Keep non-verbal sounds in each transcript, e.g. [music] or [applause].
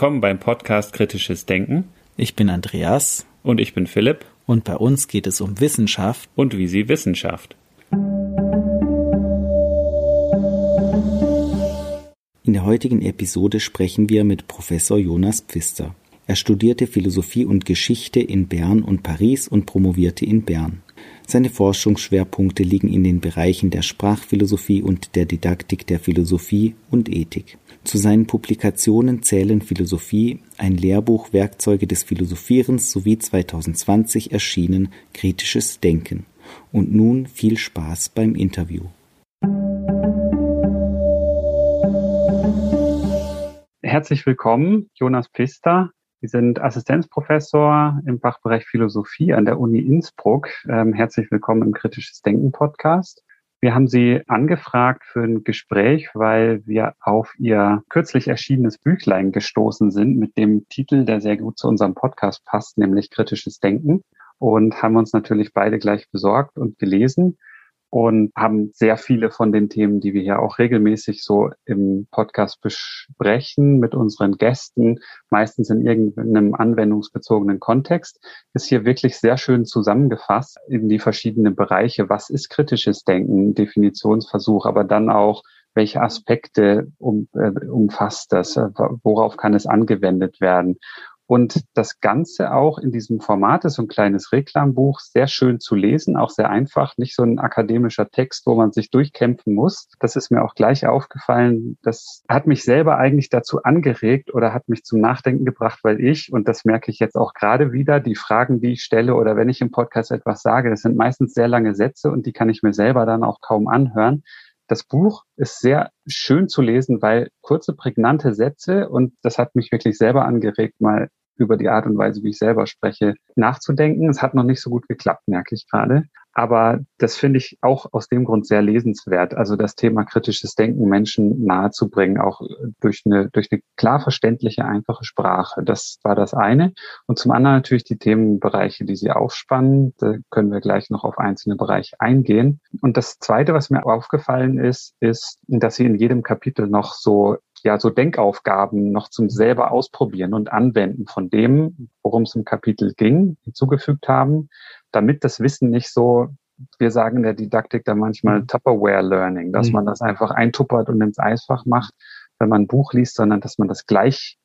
Willkommen beim Podcast Kritisches Denken. Ich bin Andreas. Und ich bin Philipp. Und bei uns geht es um Wissenschaft. Und wie sie Wissenschaft. In der heutigen Episode sprechen wir mit Professor Jonas Pfister. Er studierte Philosophie und Geschichte in Bern und Paris und promovierte in Bern. Seine Forschungsschwerpunkte liegen in den Bereichen der Sprachphilosophie und der Didaktik der Philosophie und Ethik. Zu seinen Publikationen zählen Philosophie, ein Lehrbuch Werkzeuge des Philosophierens sowie 2020 erschienen Kritisches Denken. Und nun viel Spaß beim Interview. Herzlich willkommen, Jonas Pfister. Sie sind Assistenzprofessor im Fachbereich Philosophie an der Uni Innsbruck. Ähm, herzlich willkommen im Kritisches Denken Podcast. Wir haben Sie angefragt für ein Gespräch, weil wir auf Ihr kürzlich erschienenes Büchlein gestoßen sind mit dem Titel, der sehr gut zu unserem Podcast passt, nämlich Kritisches Denken. Und haben uns natürlich beide gleich besorgt und gelesen und haben sehr viele von den Themen, die wir hier auch regelmäßig so im Podcast besprechen mit unseren Gästen, meistens in irgendeinem anwendungsbezogenen Kontext, ist hier wirklich sehr schön zusammengefasst in die verschiedenen Bereiche. Was ist kritisches Denken, Definitionsversuch, aber dann auch welche Aspekte um, äh, umfasst das? Worauf kann es angewendet werden? Und das Ganze auch in diesem Format ist so ein kleines Reklambuch, sehr schön zu lesen, auch sehr einfach, nicht so ein akademischer Text, wo man sich durchkämpfen muss. Das ist mir auch gleich aufgefallen. Das hat mich selber eigentlich dazu angeregt oder hat mich zum Nachdenken gebracht, weil ich, und das merke ich jetzt auch gerade wieder, die Fragen, die ich stelle oder wenn ich im Podcast etwas sage, das sind meistens sehr lange Sätze und die kann ich mir selber dann auch kaum anhören. Das Buch ist sehr schön zu lesen, weil kurze, prägnante Sätze und das hat mich wirklich selber angeregt, mal über die Art und Weise, wie ich selber spreche, nachzudenken. Es hat noch nicht so gut geklappt, merke ich gerade. Aber das finde ich auch aus dem Grund sehr lesenswert. Also das Thema kritisches Denken Menschen nahezubringen, auch durch eine, durch eine klar verständliche, einfache Sprache. Das war das eine. Und zum anderen natürlich die Themenbereiche, die Sie aufspannen. Da können wir gleich noch auf einzelne Bereiche eingehen. Und das zweite, was mir aufgefallen ist, ist, dass Sie in jedem Kapitel noch so ja so Denkaufgaben noch zum selber ausprobieren und anwenden von dem, worum es im Kapitel ging, hinzugefügt haben, damit das Wissen nicht so, wir sagen in der Didaktik da manchmal mhm. Tupperware Learning, dass mhm. man das einfach eintuppert und ins Eisfach macht, wenn man ein Buch liest, sondern dass man das gleich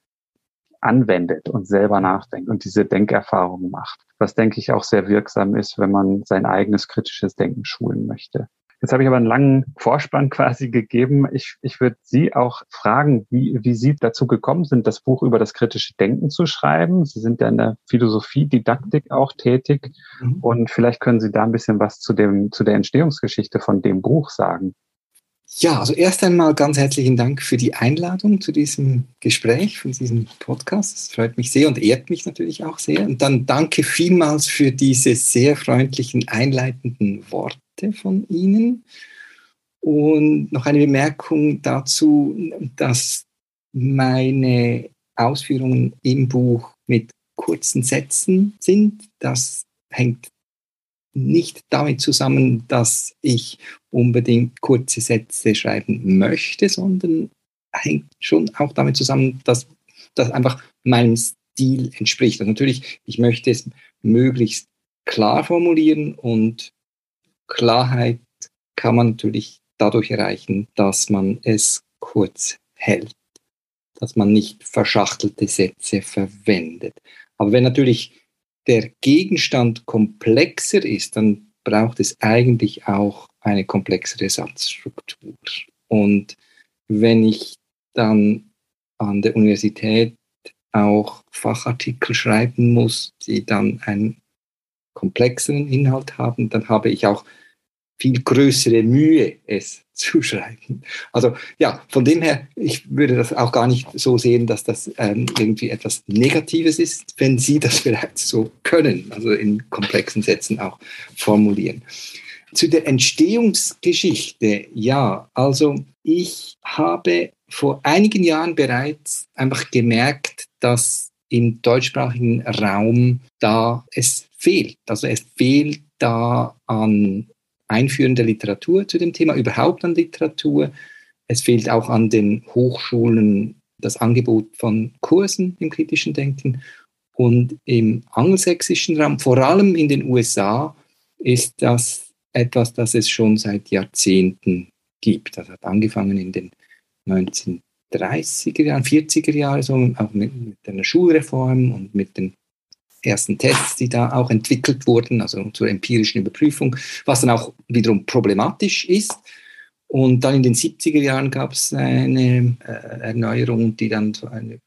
anwendet und selber nachdenkt und diese Denkerfahrung macht. Was denke ich auch sehr wirksam ist, wenn man sein eigenes kritisches Denken schulen möchte. Jetzt habe ich aber einen langen Vorspann quasi gegeben. Ich, ich würde Sie auch fragen, wie, wie Sie dazu gekommen sind, das Buch über das kritische Denken zu schreiben. Sie sind ja in der Philosophie, Didaktik auch tätig. Mhm. Und vielleicht können Sie da ein bisschen was zu, dem, zu der Entstehungsgeschichte von dem Buch sagen. Ja, also erst einmal ganz herzlichen Dank für die Einladung zu diesem Gespräch, für diesen Podcast. Das freut mich sehr und ehrt mich natürlich auch sehr. Und dann danke vielmals für diese sehr freundlichen, einleitenden Worte von Ihnen. Und noch eine Bemerkung dazu, dass meine Ausführungen im Buch mit kurzen Sätzen sind. Das hängt nicht damit zusammen, dass ich unbedingt kurze Sätze schreiben möchte, sondern hängt schon auch damit zusammen, dass das einfach meinem Stil entspricht. Also natürlich, ich möchte es möglichst klar formulieren und Klarheit kann man natürlich dadurch erreichen, dass man es kurz hält, dass man nicht verschachtelte Sätze verwendet. Aber wenn natürlich der Gegenstand komplexer ist, dann braucht es eigentlich auch eine komplexere Satzstruktur. Und wenn ich dann an der Universität auch Fachartikel schreiben muss, die dann einen komplexeren Inhalt haben, dann habe ich auch viel größere Mühe, es [laughs] zu schreiben. Also ja, von dem her, ich würde das auch gar nicht so sehen, dass das ähm, irgendwie etwas Negatives ist, wenn Sie das [laughs] bereits so können, also in komplexen Sätzen auch formulieren. Zu der Entstehungsgeschichte, ja, also ich habe vor einigen Jahren bereits einfach gemerkt, dass im deutschsprachigen Raum da es fehlt. Also es fehlt da an einführender Literatur zu dem Thema, überhaupt an Literatur. Es fehlt auch an den Hochschulen das Angebot von Kursen im kritischen Denken. Und im angelsächsischen Raum, vor allem in den USA, ist das etwas, das es schon seit Jahrzehnten gibt. Das hat angefangen in den 1930er Jahren, 40er Jahren, so, auch mit, mit einer Schulreform und mit den ersten Tests, die da auch entwickelt wurden, also zur empirischen Überprüfung, was dann auch wiederum problematisch ist. Und dann in den 70er Jahren gab es eine äh, Erneuerung, die dann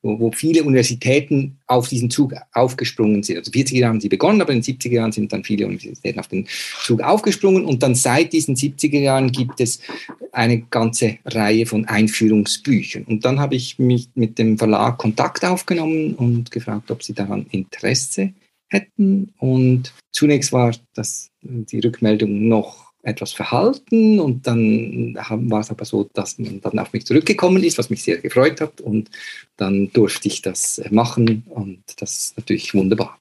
wo, wo, viele Universitäten auf diesen Zug aufgesprungen sind. Also 40er Jahren haben sie begonnen, aber in den 70er Jahren sind dann viele Universitäten auf den Zug aufgesprungen. Und dann seit diesen 70er Jahren gibt es eine ganze Reihe von Einführungsbüchern. Und dann habe ich mich mit dem Verlag Kontakt aufgenommen und gefragt, ob sie daran Interesse hätten. Und zunächst war das die Rückmeldung noch etwas verhalten und dann war es aber so, dass man dann auf mich zurückgekommen ist, was mich sehr gefreut hat und dann durfte ich das machen und das ist natürlich wunderbar.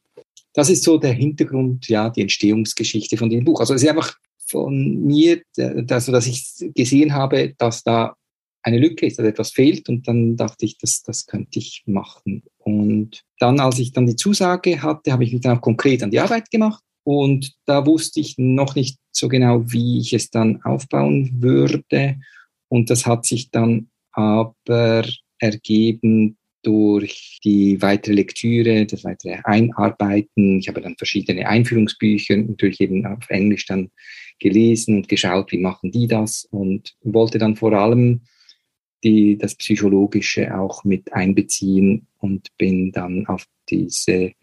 Das ist so der Hintergrund, ja, die Entstehungsgeschichte von dem Buch. Also es ist einfach von mir, also dass ich gesehen habe, dass da eine Lücke ist, dass etwas fehlt und dann dachte ich, das, das könnte ich machen. Und dann, als ich dann die Zusage hatte, habe ich mich dann auch konkret an die Arbeit gemacht und da wusste ich noch nicht so genau, wie ich es dann aufbauen würde. Und das hat sich dann aber ergeben durch die weitere Lektüre, das weitere Einarbeiten. Ich habe dann verschiedene Einführungsbücher natürlich eben auf Englisch dann gelesen und geschaut, wie machen die das und wollte dann vor allem die, das Psychologische auch mit einbeziehen und bin dann auf diese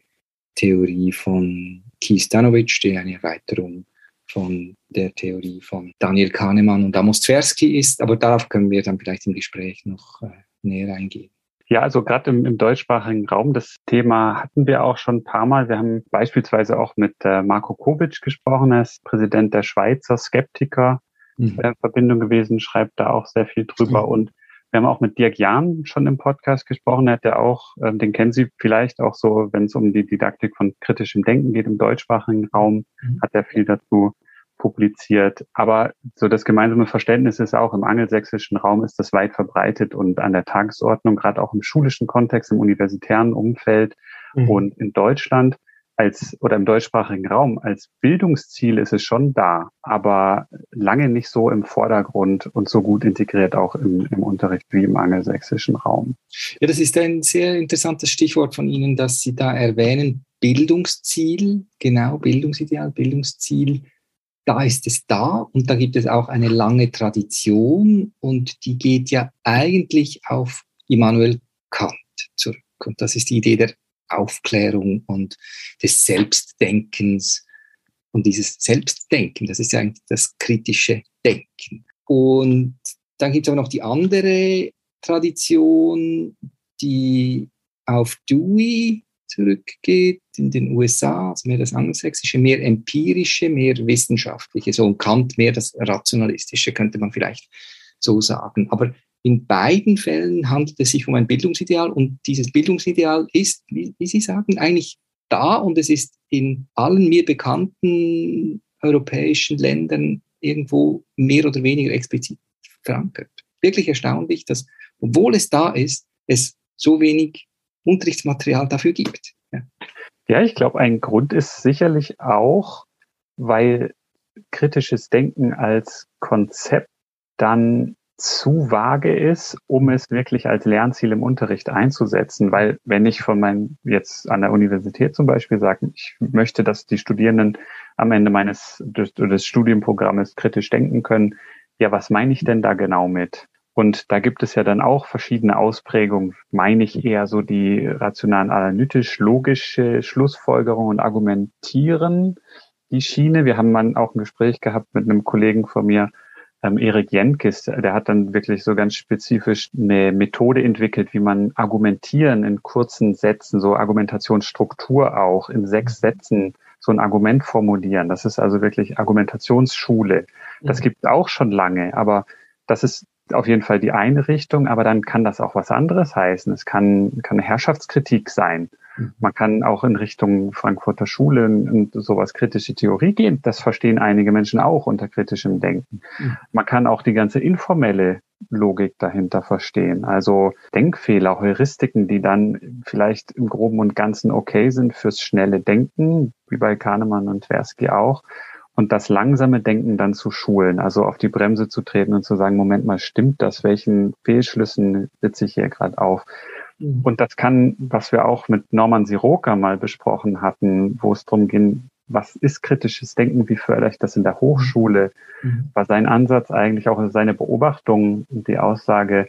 Theorie von Keith Stanovic, die eine Erweiterung von der Theorie von Daniel Kahnemann und Amos Tversky ist. Aber darauf können wir dann vielleicht im Gespräch noch äh, näher eingehen. Ja, also gerade im, im, deutschsprachigen Raum, das Thema hatten wir auch schon ein paar Mal. Wir haben beispielsweise auch mit äh, Marco Kovic gesprochen, er ist Präsident der Schweizer Skeptiker mhm. in Verbindung gewesen, schreibt da auch sehr viel drüber. Mhm. Und wir haben auch mit Dirk Jahn schon im Podcast gesprochen. Er hat ja auch, äh, den kennen Sie vielleicht auch so, wenn es um die Didaktik von kritischem Denken geht im deutschsprachigen Raum, mhm. hat er viel dazu publiziert. Aber so das gemeinsame Verständnis ist auch im angelsächsischen Raum ist das weit verbreitet und an der Tagesordnung, gerade auch im schulischen Kontext, im universitären Umfeld mhm. und in Deutschland als oder im deutschsprachigen Raum als Bildungsziel ist es schon da, aber lange nicht so im Vordergrund und so gut integriert auch im, im Unterricht wie im angelsächsischen Raum. Ja, das ist ein sehr interessantes Stichwort von Ihnen, dass Sie da erwähnen, Bildungsziel, genau, Bildungsideal, Bildungsziel. Da ist es da und da gibt es auch eine lange Tradition und die geht ja eigentlich auf Immanuel Kant zurück. Und das ist die Idee der Aufklärung und des Selbstdenkens. Und dieses Selbstdenken, das ist ja eigentlich das kritische Denken. Und dann gibt es aber noch die andere Tradition, die auf Dewey zurückgeht in den USA, also mehr das angelsächsische, mehr empirische, mehr wissenschaftliche, so und Kant mehr das rationalistische, könnte man vielleicht so sagen. Aber in beiden Fällen handelt es sich um ein Bildungsideal und dieses Bildungsideal ist, wie, wie Sie sagen, eigentlich da und es ist in allen mir bekannten europäischen Ländern irgendwo mehr oder weniger explizit verankert. Wirklich erstaunlich, dass, obwohl es da ist, es so wenig Unterrichtsmaterial dafür gibt. Ja, ja ich glaube, ein Grund ist sicherlich auch, weil kritisches Denken als Konzept dann zu vage ist, um es wirklich als Lernziel im Unterricht einzusetzen. Weil wenn ich von meinem, jetzt an der Universität zum Beispiel sage, ich möchte, dass die Studierenden am Ende meines des, des Studienprogrammes kritisch denken können, ja, was meine ich denn da genau mit? Und da gibt es ja dann auch verschiedene Ausprägungen, meine ich eher so die rationalen analytisch-logische Schlussfolgerung und Argumentieren, die Schiene. Wir haben mal auch ein Gespräch gehabt mit einem Kollegen von mir, ähm, Erik Jenkis, der hat dann wirklich so ganz spezifisch eine Methode entwickelt, wie man argumentieren in kurzen Sätzen, so Argumentationsstruktur auch in sechs Sätzen so ein Argument formulieren. Das ist also wirklich Argumentationsschule. Das mhm. gibt es auch schon lange, aber das ist auf jeden Fall die eine Richtung, aber dann kann das auch was anderes heißen. Es kann, kann eine Herrschaftskritik sein. Man kann auch in Richtung Frankfurter Schule und sowas kritische Theorie gehen. Das verstehen einige Menschen auch unter kritischem Denken. Mhm. Man kann auch die ganze informelle Logik dahinter verstehen. Also Denkfehler, Heuristiken, die dann vielleicht im Groben und Ganzen okay sind fürs schnelle Denken, wie bei Kahnemann und Tversky auch, und das langsame Denken dann zu schulen, also auf die Bremse zu treten und zu sagen, Moment mal, stimmt das? Welchen Fehlschlüssen sitze ich hier gerade auf? Mhm. Und das kann, was wir auch mit Norman Siroka mal besprochen hatten, wo es darum ging, was ist kritisches Denken, wie ich das in der Hochschule, mhm. war sein Ansatz eigentlich auch seine Beobachtung und die Aussage,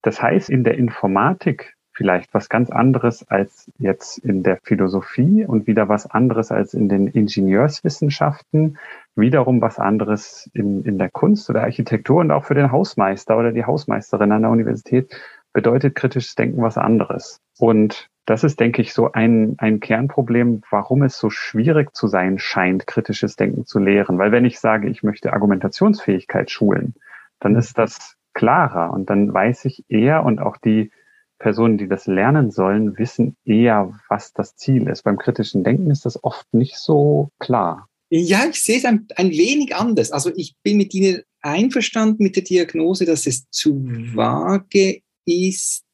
das heißt in der Informatik vielleicht was ganz anderes als jetzt in der Philosophie und wieder was anderes als in den Ingenieurswissenschaften, wiederum was anderes in, in der Kunst oder Architektur und auch für den Hausmeister oder die Hausmeisterin an der Universität bedeutet kritisches Denken was anderes. Und das ist, denke ich, so ein, ein Kernproblem, warum es so schwierig zu sein scheint, kritisches Denken zu lehren. Weil wenn ich sage, ich möchte Argumentationsfähigkeit schulen, dann ist das klarer und dann weiß ich eher und auch die Personen, die das lernen sollen, wissen eher, was das Ziel ist. Beim kritischen Denken ist das oft nicht so klar. Ja, ich sehe es ein, ein wenig anders. Also ich bin mit Ihnen einverstanden mit der Diagnose, dass es zu vage ist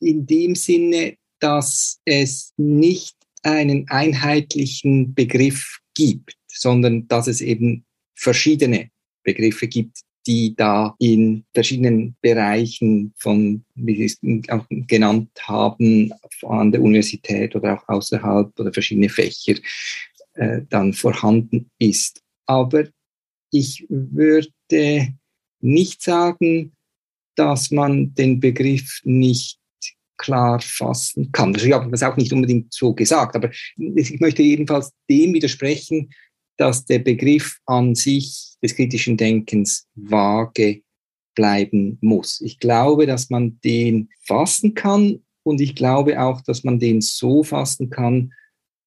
in dem Sinne, dass es nicht einen einheitlichen Begriff gibt, sondern dass es eben verschiedene Begriffe gibt, die da in verschiedenen Bereichen von, wie Sie es auch genannt haben, an der Universität oder auch außerhalb oder verschiedene Fächer äh, dann vorhanden ist. Aber ich würde nicht sagen, dass man den Begriff nicht klar fassen kann. Ich habe das auch nicht unbedingt so gesagt, aber ich möchte jedenfalls dem widersprechen, dass der Begriff an sich des kritischen Denkens vage bleiben muss. Ich glaube, dass man den fassen kann und ich glaube auch, dass man den so fassen kann,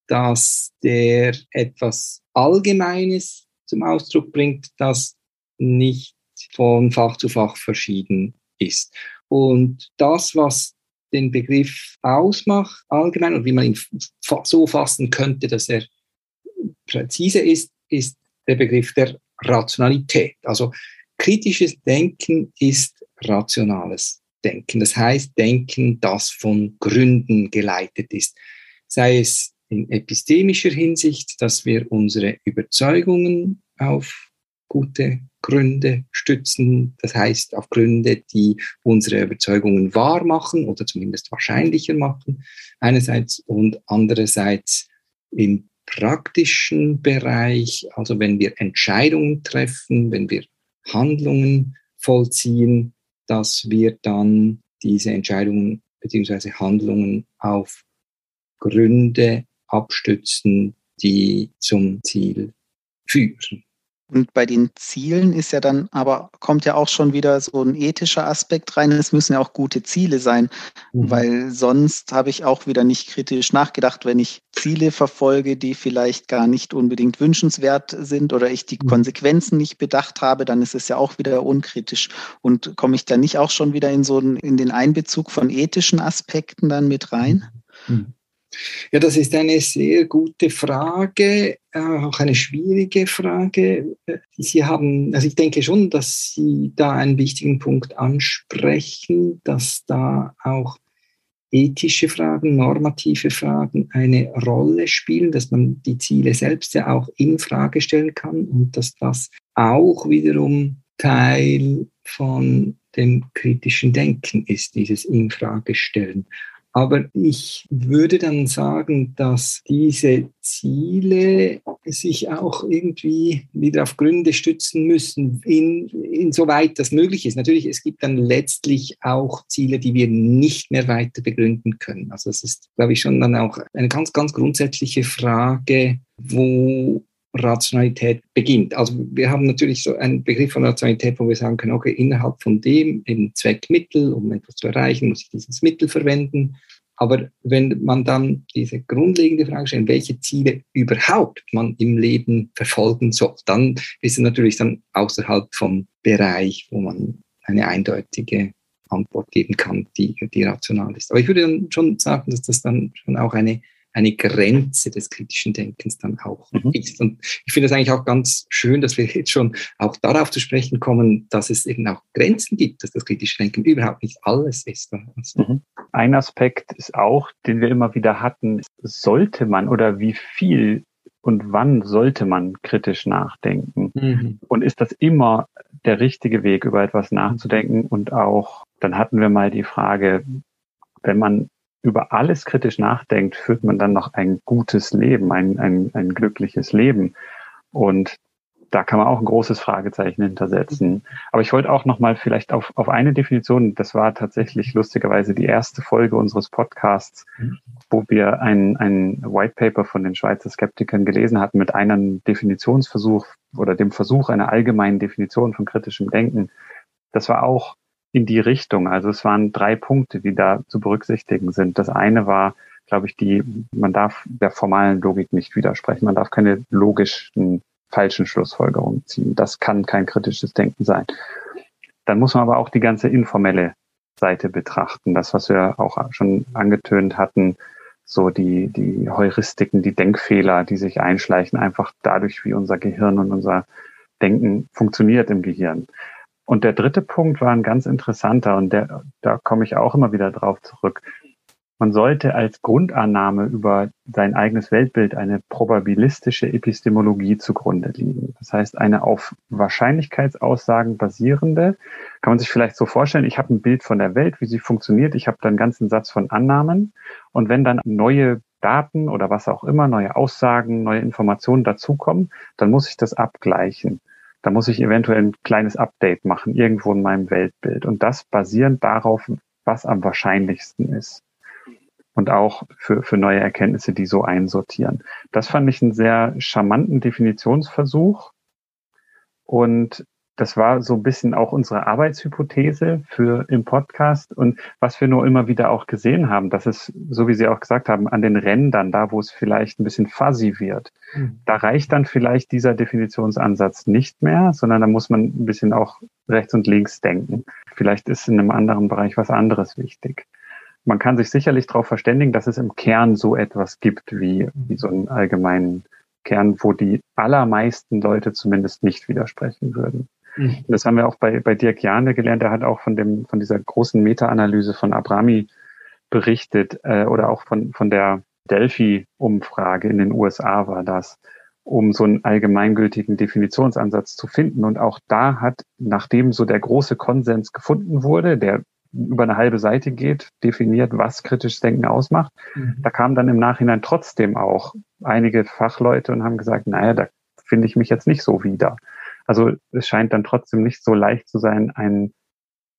dass der etwas Allgemeines zum Ausdruck bringt, das nicht von Fach zu Fach verschieden ist. Und das, was den Begriff ausmacht, allgemein, und wie man ihn so fassen könnte, dass er präzise ist, ist der Begriff der Rationalität. Also kritisches Denken ist rationales Denken. Das heißt Denken, das von Gründen geleitet ist. Sei es in epistemischer Hinsicht, dass wir unsere Überzeugungen auf gute Gründe stützen, das heißt auf Gründe, die unsere Überzeugungen wahr machen oder zumindest wahrscheinlicher machen, einerseits und andererseits im praktischen Bereich, also wenn wir Entscheidungen treffen, wenn wir Handlungen vollziehen, dass wir dann diese Entscheidungen beziehungsweise Handlungen auf Gründe abstützen, die zum Ziel führen. Und bei den Zielen ist ja dann, aber kommt ja auch schon wieder so ein ethischer Aspekt rein. Es müssen ja auch gute Ziele sein, mhm. weil sonst habe ich auch wieder nicht kritisch nachgedacht, wenn ich Ziele verfolge, die vielleicht gar nicht unbedingt wünschenswert sind oder ich die mhm. Konsequenzen nicht bedacht habe, dann ist es ja auch wieder unkritisch. Und komme ich da nicht auch schon wieder in so einen, in den Einbezug von ethischen Aspekten dann mit rein? Mhm. Ja, das ist eine sehr gute Frage, äh, auch eine schwierige Frage. Sie haben, also ich denke schon, dass Sie da einen wichtigen Punkt ansprechen, dass da auch ethische Fragen, normative Fragen eine Rolle spielen, dass man die Ziele selbst ja auch in Frage stellen kann und dass das auch wiederum Teil von dem kritischen Denken ist, dieses Infragestellen. Aber ich würde dann sagen, dass diese Ziele sich auch irgendwie wieder auf Gründe stützen müssen, in, insoweit das möglich ist. Natürlich, es gibt dann letztlich auch Ziele, die wir nicht mehr weiter begründen können. Also es ist, glaube ich, schon dann auch eine ganz, ganz grundsätzliche Frage, wo Rationalität beginnt. Also wir haben natürlich so einen Begriff von Rationalität, wo wir sagen können, okay, innerhalb von dem eben Zweckmittel, um etwas zu erreichen, muss ich dieses Mittel verwenden. Aber wenn man dann diese grundlegende Frage stellt, welche Ziele überhaupt man im Leben verfolgen soll, dann ist es natürlich dann außerhalb vom Bereich, wo man eine eindeutige Antwort geben kann, die, die rational ist. Aber ich würde dann schon sagen, dass das dann schon auch eine eine Grenze des kritischen Denkens dann auch mhm. ist. Und ich finde es eigentlich auch ganz schön, dass wir jetzt schon auch darauf zu sprechen kommen, dass es eben auch Grenzen gibt, dass das kritische Denken überhaupt nicht alles ist. Also mhm. Ein Aspekt ist auch, den wir immer wieder hatten, sollte man oder wie viel und wann sollte man kritisch nachdenken? Mhm. Und ist das immer der richtige Weg, über etwas nachzudenken? Und auch, dann hatten wir mal die Frage, wenn man über alles kritisch nachdenkt, führt man dann noch ein gutes Leben, ein, ein, ein glückliches Leben. Und da kann man auch ein großes Fragezeichen hintersetzen. Aber ich wollte auch noch mal vielleicht auf, auf eine Definition, das war tatsächlich lustigerweise die erste Folge unseres Podcasts, wo wir ein, ein White Paper von den Schweizer Skeptikern gelesen hatten mit einem Definitionsversuch oder dem Versuch einer allgemeinen Definition von kritischem Denken. Das war auch in die Richtung. Also es waren drei Punkte, die da zu berücksichtigen sind. Das eine war, glaube ich, die, man darf der formalen Logik nicht widersprechen. Man darf keine logischen falschen Schlussfolgerungen ziehen. Das kann kein kritisches Denken sein. Dann muss man aber auch die ganze informelle Seite betrachten. Das, was wir auch schon angetönt hatten, so die, die Heuristiken, die Denkfehler, die sich einschleichen, einfach dadurch, wie unser Gehirn und unser Denken funktioniert im Gehirn. Und der dritte Punkt war ein ganz interessanter und der, da komme ich auch immer wieder drauf zurück. Man sollte als Grundannahme über sein eigenes Weltbild eine probabilistische Epistemologie zugrunde liegen. Das heißt, eine auf Wahrscheinlichkeitsaussagen basierende, kann man sich vielleicht so vorstellen, ich habe ein Bild von der Welt, wie sie funktioniert, ich habe dann einen ganzen Satz von Annahmen und wenn dann neue Daten oder was auch immer, neue Aussagen, neue Informationen dazukommen, dann muss ich das abgleichen. Da muss ich eventuell ein kleines Update machen, irgendwo in meinem Weltbild. Und das basierend darauf, was am wahrscheinlichsten ist und auch für, für neue Erkenntnisse, die so einsortieren. Das fand ich einen sehr charmanten Definitionsversuch. Und das war so ein bisschen auch unsere Arbeitshypothese für im Podcast und was wir nur immer wieder auch gesehen haben, dass es, so wie Sie auch gesagt haben, an den Rändern, da wo es vielleicht ein bisschen fuzzy wird, mhm. da reicht dann vielleicht dieser Definitionsansatz nicht mehr, sondern da muss man ein bisschen auch rechts und links denken. Vielleicht ist in einem anderen Bereich was anderes wichtig man kann sich sicherlich darauf verständigen, dass es im Kern so etwas gibt wie, wie so einen allgemeinen Kern, wo die allermeisten Leute zumindest nicht widersprechen würden. Mhm. Das haben wir auch bei, bei Dirk Jahne gelernt. Er hat auch von dem, von dieser großen Meta-Analyse von Abrami berichtet, äh, oder auch von, von der Delphi-Umfrage in den USA war das, um so einen allgemeingültigen Definitionsansatz zu finden. Und auch da hat, nachdem so der große Konsens gefunden wurde, der über eine halbe Seite geht, definiert, was kritisches Denken ausmacht. Mhm. Da kamen dann im Nachhinein trotzdem auch einige Fachleute und haben gesagt, naja, da finde ich mich jetzt nicht so wieder. Also es scheint dann trotzdem nicht so leicht zu sein, einen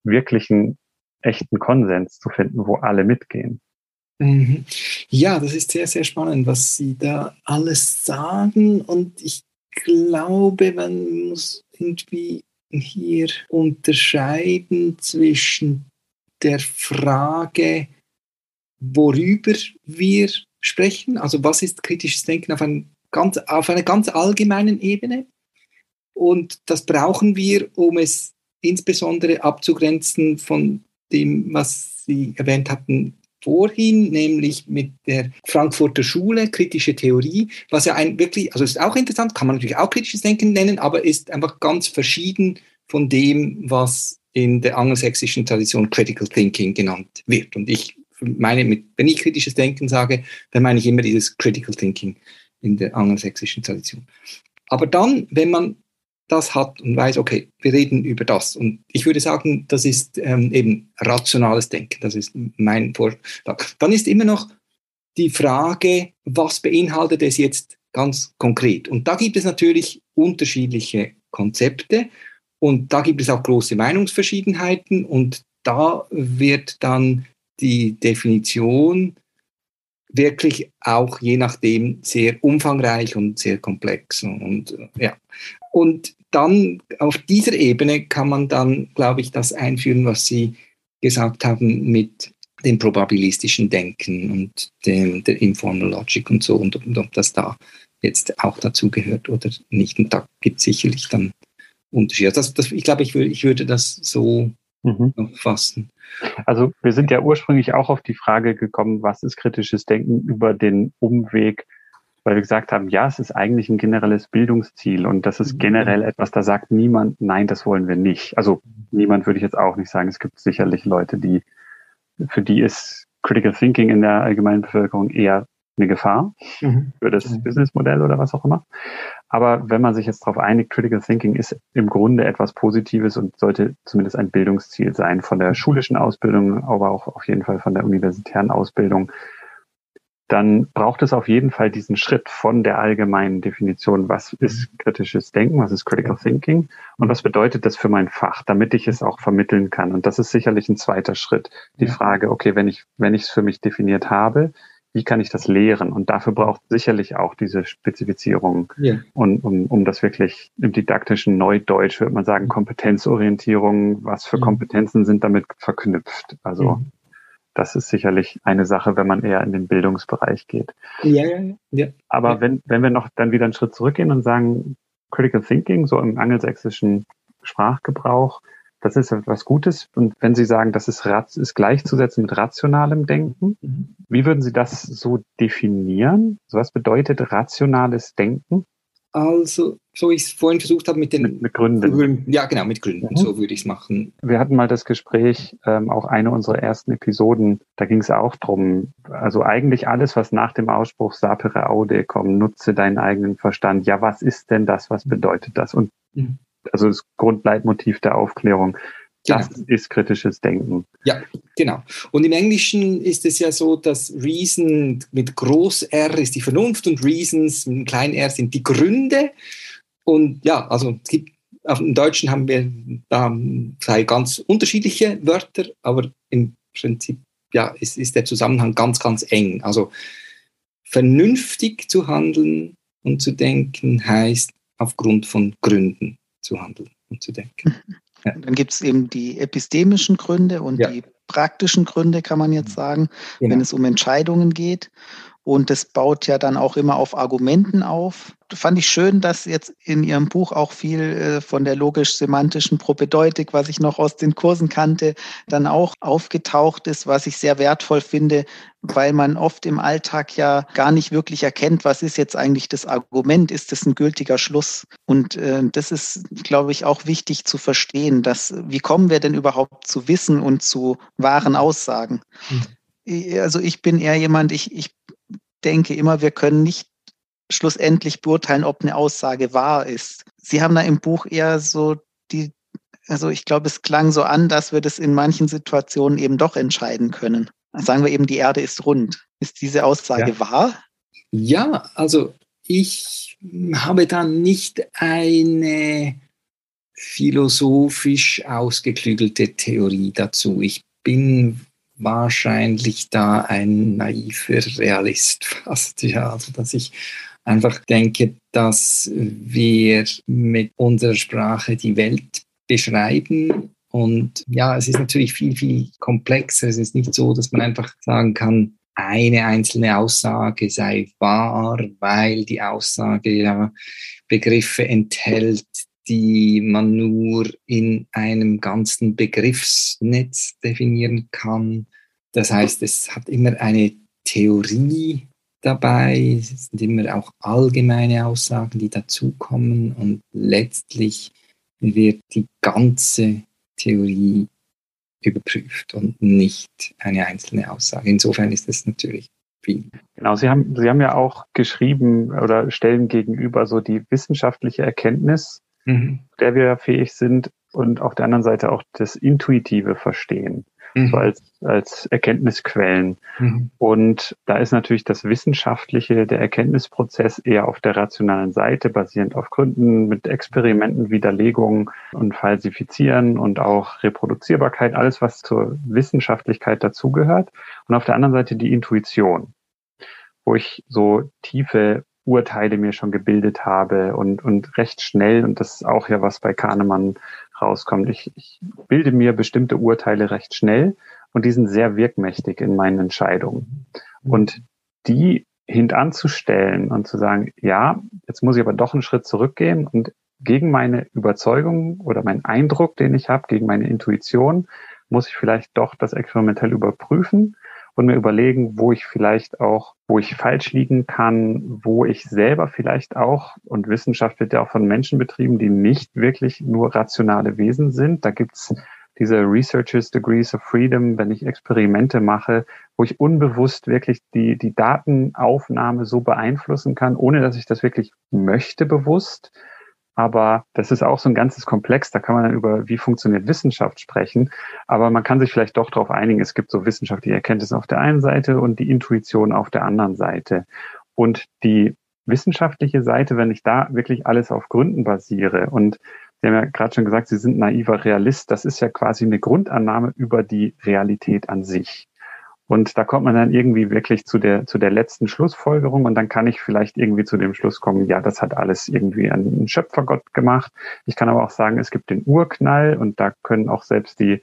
wirklichen, echten Konsens zu finden, wo alle mitgehen. Mhm. Ja, das ist sehr, sehr spannend, was Sie da alles sagen. Und ich glaube, man muss irgendwie hier unterscheiden zwischen der Frage, worüber wir sprechen. Also was ist kritisches Denken auf, ein ganz, auf einer ganz allgemeinen Ebene? Und das brauchen wir, um es insbesondere abzugrenzen von dem, was Sie erwähnt hatten vorhin, nämlich mit der Frankfurter Schule, kritische Theorie, was ja ein wirklich, also ist auch interessant, kann man natürlich auch kritisches Denken nennen, aber ist einfach ganz verschieden von dem, was in der angelsächsischen Tradition Critical Thinking genannt wird. Und ich meine, wenn ich kritisches Denken sage, dann meine ich immer dieses Critical Thinking in der angelsächsischen Tradition. Aber dann, wenn man das hat und weiß, okay, wir reden über das. Und ich würde sagen, das ist ähm, eben rationales Denken. Das ist mein Vorschlag. Dann ist immer noch die Frage, was beinhaltet es jetzt ganz konkret? Und da gibt es natürlich unterschiedliche Konzepte. Und da gibt es auch große Meinungsverschiedenheiten und da wird dann die Definition wirklich auch je nachdem sehr umfangreich und sehr komplex. Und, ja. und dann auf dieser Ebene kann man dann, glaube ich, das einführen, was Sie gesagt haben mit dem probabilistischen Denken und dem, der Informal Logic und so und, und ob das da jetzt auch dazu gehört oder nicht. Und da gibt es sicherlich dann Unterschied. Also das, das, ich glaube, ich, würde, ich würde das so mhm. fassen. Also wir sind ja ursprünglich auch auf die Frage gekommen, was ist kritisches Denken über den Umweg, weil wir gesagt haben, ja, es ist eigentlich ein generelles Bildungsziel und das ist mhm. generell etwas, da sagt niemand, nein, das wollen wir nicht. Also niemand würde ich jetzt auch nicht sagen. Es gibt sicherlich Leute, die, für die ist Critical Thinking in der allgemeinen Bevölkerung eher eine Gefahr mhm. für das mhm. Businessmodell oder was auch immer. Aber wenn man sich jetzt darauf einigt, Critical Thinking ist im Grunde etwas Positives und sollte zumindest ein Bildungsziel sein von der schulischen Ausbildung, aber auch auf jeden Fall von der universitären Ausbildung, dann braucht es auf jeden Fall diesen Schritt von der allgemeinen Definition, was ist kritisches Denken, was ist Critical Thinking und was bedeutet das für mein Fach, damit ich es auch vermitteln kann. Und das ist sicherlich ein zweiter Schritt. Die Frage, okay, wenn ich, wenn ich es für mich definiert habe, wie kann ich das lehren? Und dafür braucht sicherlich auch diese Spezifizierung. Ja. Und um, um das wirklich im didaktischen Neudeutsch würde man sagen, Kompetenzorientierung, was für Kompetenzen sind damit verknüpft? Also ja. Das ist sicherlich eine Sache, wenn man eher in den Bildungsbereich geht. Ja, ja, ja. Aber wenn, wenn wir noch dann wieder einen Schritt zurückgehen und sagen, Critical Thinking, so im angelsächsischen Sprachgebrauch, das ist etwas Gutes. Und wenn Sie sagen, das ist, ist gleichzusetzen mit rationalem Denken, mhm. wie würden Sie das so definieren? was bedeutet rationales Denken? Also, so ich es vorhin versucht habe mit den mit, mit Gründen. Ja, genau, mit Gründen. Mhm. So würde ich es machen. Wir hatten mal das Gespräch, ähm, auch eine unserer ersten Episoden, da ging es auch drum. Also eigentlich alles, was nach dem Ausspruch Sapere Aude kommt, nutze deinen eigenen Verstand. Ja, was ist denn das? Was bedeutet das? Und mhm also das Grundleitmotiv der Aufklärung. Das genau. ist kritisches Denken. Ja, genau. Und im Englischen ist es ja so, dass Reason mit Groß R ist die Vernunft und Reasons mit klein r sind die Gründe. Und ja, also es gibt, im Deutschen haben wir da zwei ganz unterschiedliche Wörter, aber im Prinzip ja, ist, ist der Zusammenhang ganz, ganz eng. Also vernünftig zu handeln und zu denken heißt aufgrund von Gründen zu handeln und zu denken. Ja. Dann gibt es eben die epistemischen Gründe und ja. die praktischen Gründe, kann man jetzt sagen, genau. wenn es um Entscheidungen geht. Und das baut ja dann auch immer auf Argumenten auf. Fand ich schön, dass jetzt in Ihrem Buch auch viel äh, von der logisch-semantischen Propedeutik, was ich noch aus den Kursen kannte, dann auch aufgetaucht ist, was ich sehr wertvoll finde, weil man oft im Alltag ja gar nicht wirklich erkennt, was ist jetzt eigentlich das Argument, ist das ein gültiger Schluss? Und äh, das ist, glaube ich, auch wichtig zu verstehen, dass wie kommen wir denn überhaupt zu Wissen und zu wahren Aussagen? Mhm also ich bin eher jemand, ich, ich denke immer, wir können nicht schlussendlich beurteilen, ob eine Aussage wahr ist. Sie haben da im Buch eher so die, also ich glaube, es klang so an, dass wir das in manchen Situationen eben doch entscheiden können. Sagen wir eben, die Erde ist rund. Ist diese Aussage ja. wahr? Ja, also ich habe da nicht eine philosophisch ausgeklügelte Theorie dazu. Ich bin wahrscheinlich da ein naiver Realist [laughs] fast, ja, also dass ich einfach denke, dass wir mit unserer Sprache die Welt beschreiben und ja, es ist natürlich viel, viel komplexer. Es ist nicht so, dass man einfach sagen kann, eine einzelne Aussage sei wahr, weil die Aussage ja Begriffe enthält, die man nur in einem ganzen Begriffsnetz definieren kann. Das heißt, es hat immer eine Theorie dabei, es sind immer auch allgemeine Aussagen, die dazukommen und letztlich wird die ganze Theorie überprüft und nicht eine einzelne Aussage. Insofern ist es natürlich viel. Genau, Sie haben, Sie haben ja auch geschrieben oder stellen gegenüber so die wissenschaftliche Erkenntnis mhm. der wir fähig sind und auf der anderen Seite auch das intuitive Verstehen, mhm. so als, als Erkenntnisquellen. Mhm. Und da ist natürlich das Wissenschaftliche, der Erkenntnisprozess eher auf der rationalen Seite, basierend auf Gründen, mit Experimenten, Widerlegungen und Falsifizieren und auch Reproduzierbarkeit, alles, was zur Wissenschaftlichkeit dazugehört. Und auf der anderen Seite die Intuition wo ich so tiefe Urteile mir schon gebildet habe und, und recht schnell, und das ist auch ja was bei Kahnemann rauskommt, ich, ich bilde mir bestimmte Urteile recht schnell und die sind sehr wirkmächtig in meinen Entscheidungen. Und die hintanzustellen und zu sagen, ja, jetzt muss ich aber doch einen Schritt zurückgehen und gegen meine Überzeugung oder meinen Eindruck, den ich habe, gegen meine Intuition, muss ich vielleicht doch das experimentell überprüfen und mir überlegen, wo ich vielleicht auch, wo ich falsch liegen kann, wo ich selber vielleicht auch, und Wissenschaft wird ja auch von Menschen betrieben, die nicht wirklich nur rationale Wesen sind. Da gibt's diese Researchers Degrees of Freedom, wenn ich Experimente mache, wo ich unbewusst wirklich die, die Datenaufnahme so beeinflussen kann, ohne dass ich das wirklich möchte bewusst. Aber das ist auch so ein ganzes Komplex. Da kann man dann über, wie funktioniert Wissenschaft sprechen. Aber man kann sich vielleicht doch darauf einigen, es gibt so wissenschaftliche Erkenntnisse auf der einen Seite und die Intuition auf der anderen Seite. Und die wissenschaftliche Seite, wenn ich da wirklich alles auf Gründen basiere und Sie haben ja gerade schon gesagt, Sie sind naiver Realist. Das ist ja quasi eine Grundannahme über die Realität an sich. Und da kommt man dann irgendwie wirklich zu der, zu der letzten Schlussfolgerung und dann kann ich vielleicht irgendwie zu dem Schluss kommen, ja, das hat alles irgendwie ein Schöpfergott gemacht. Ich kann aber auch sagen, es gibt den Urknall und da können auch selbst die,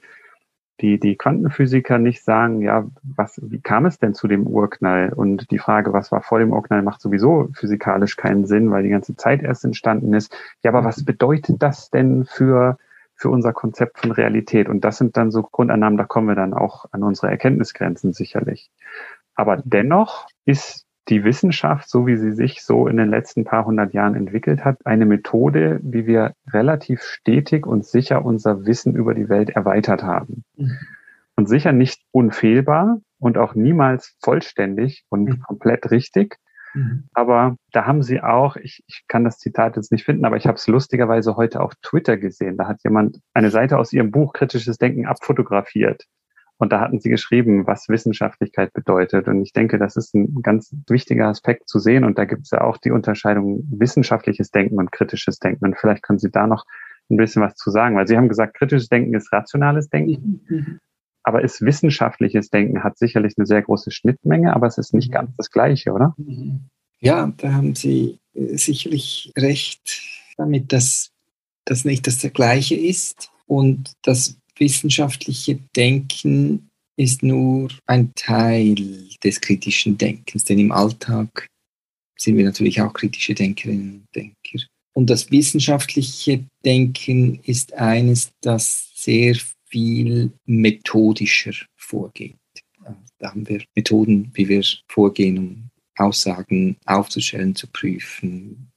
die, die Quantenphysiker nicht sagen, ja, was, wie kam es denn zu dem Urknall? Und die Frage, was war vor dem Urknall, macht sowieso physikalisch keinen Sinn, weil die ganze Zeit erst entstanden ist. Ja, aber was bedeutet das denn für für unser Konzept von Realität. Und das sind dann so Grundannahmen, da kommen wir dann auch an unsere Erkenntnisgrenzen sicherlich. Aber dennoch ist die Wissenschaft, so wie sie sich so in den letzten paar hundert Jahren entwickelt hat, eine Methode, wie wir relativ stetig und sicher unser Wissen über die Welt erweitert haben. Mhm. Und sicher nicht unfehlbar und auch niemals vollständig und mhm. komplett richtig, Mhm. Aber da haben sie auch, ich, ich kann das Zitat jetzt nicht finden, aber ich habe es lustigerweise heute auf Twitter gesehen. Da hat jemand eine Seite aus ihrem Buch Kritisches Denken abfotografiert. Und da hatten sie geschrieben, was Wissenschaftlichkeit bedeutet. Und ich denke, das ist ein ganz wichtiger Aspekt zu sehen. Und da gibt es ja auch die Unterscheidung wissenschaftliches Denken und kritisches Denken. Und vielleicht können Sie da noch ein bisschen was zu sagen, weil Sie haben gesagt, kritisches Denken ist rationales Denken. Mhm. Aber ist wissenschaftliches Denken hat sicherlich eine sehr große Schnittmenge, aber es ist nicht ganz das Gleiche, oder? Ja, da haben Sie äh, sicherlich recht damit, dass das nicht das Gleiche ist und das wissenschaftliche Denken ist nur ein Teil des kritischen Denkens, denn im Alltag sind wir natürlich auch kritische Denkerinnen und Denker. Und das wissenschaftliche Denken ist eines, das sehr viel methodischer vorgeht. Da haben wir Methoden, wie wir vorgehen, um Aussagen aufzustellen, zu prüfen,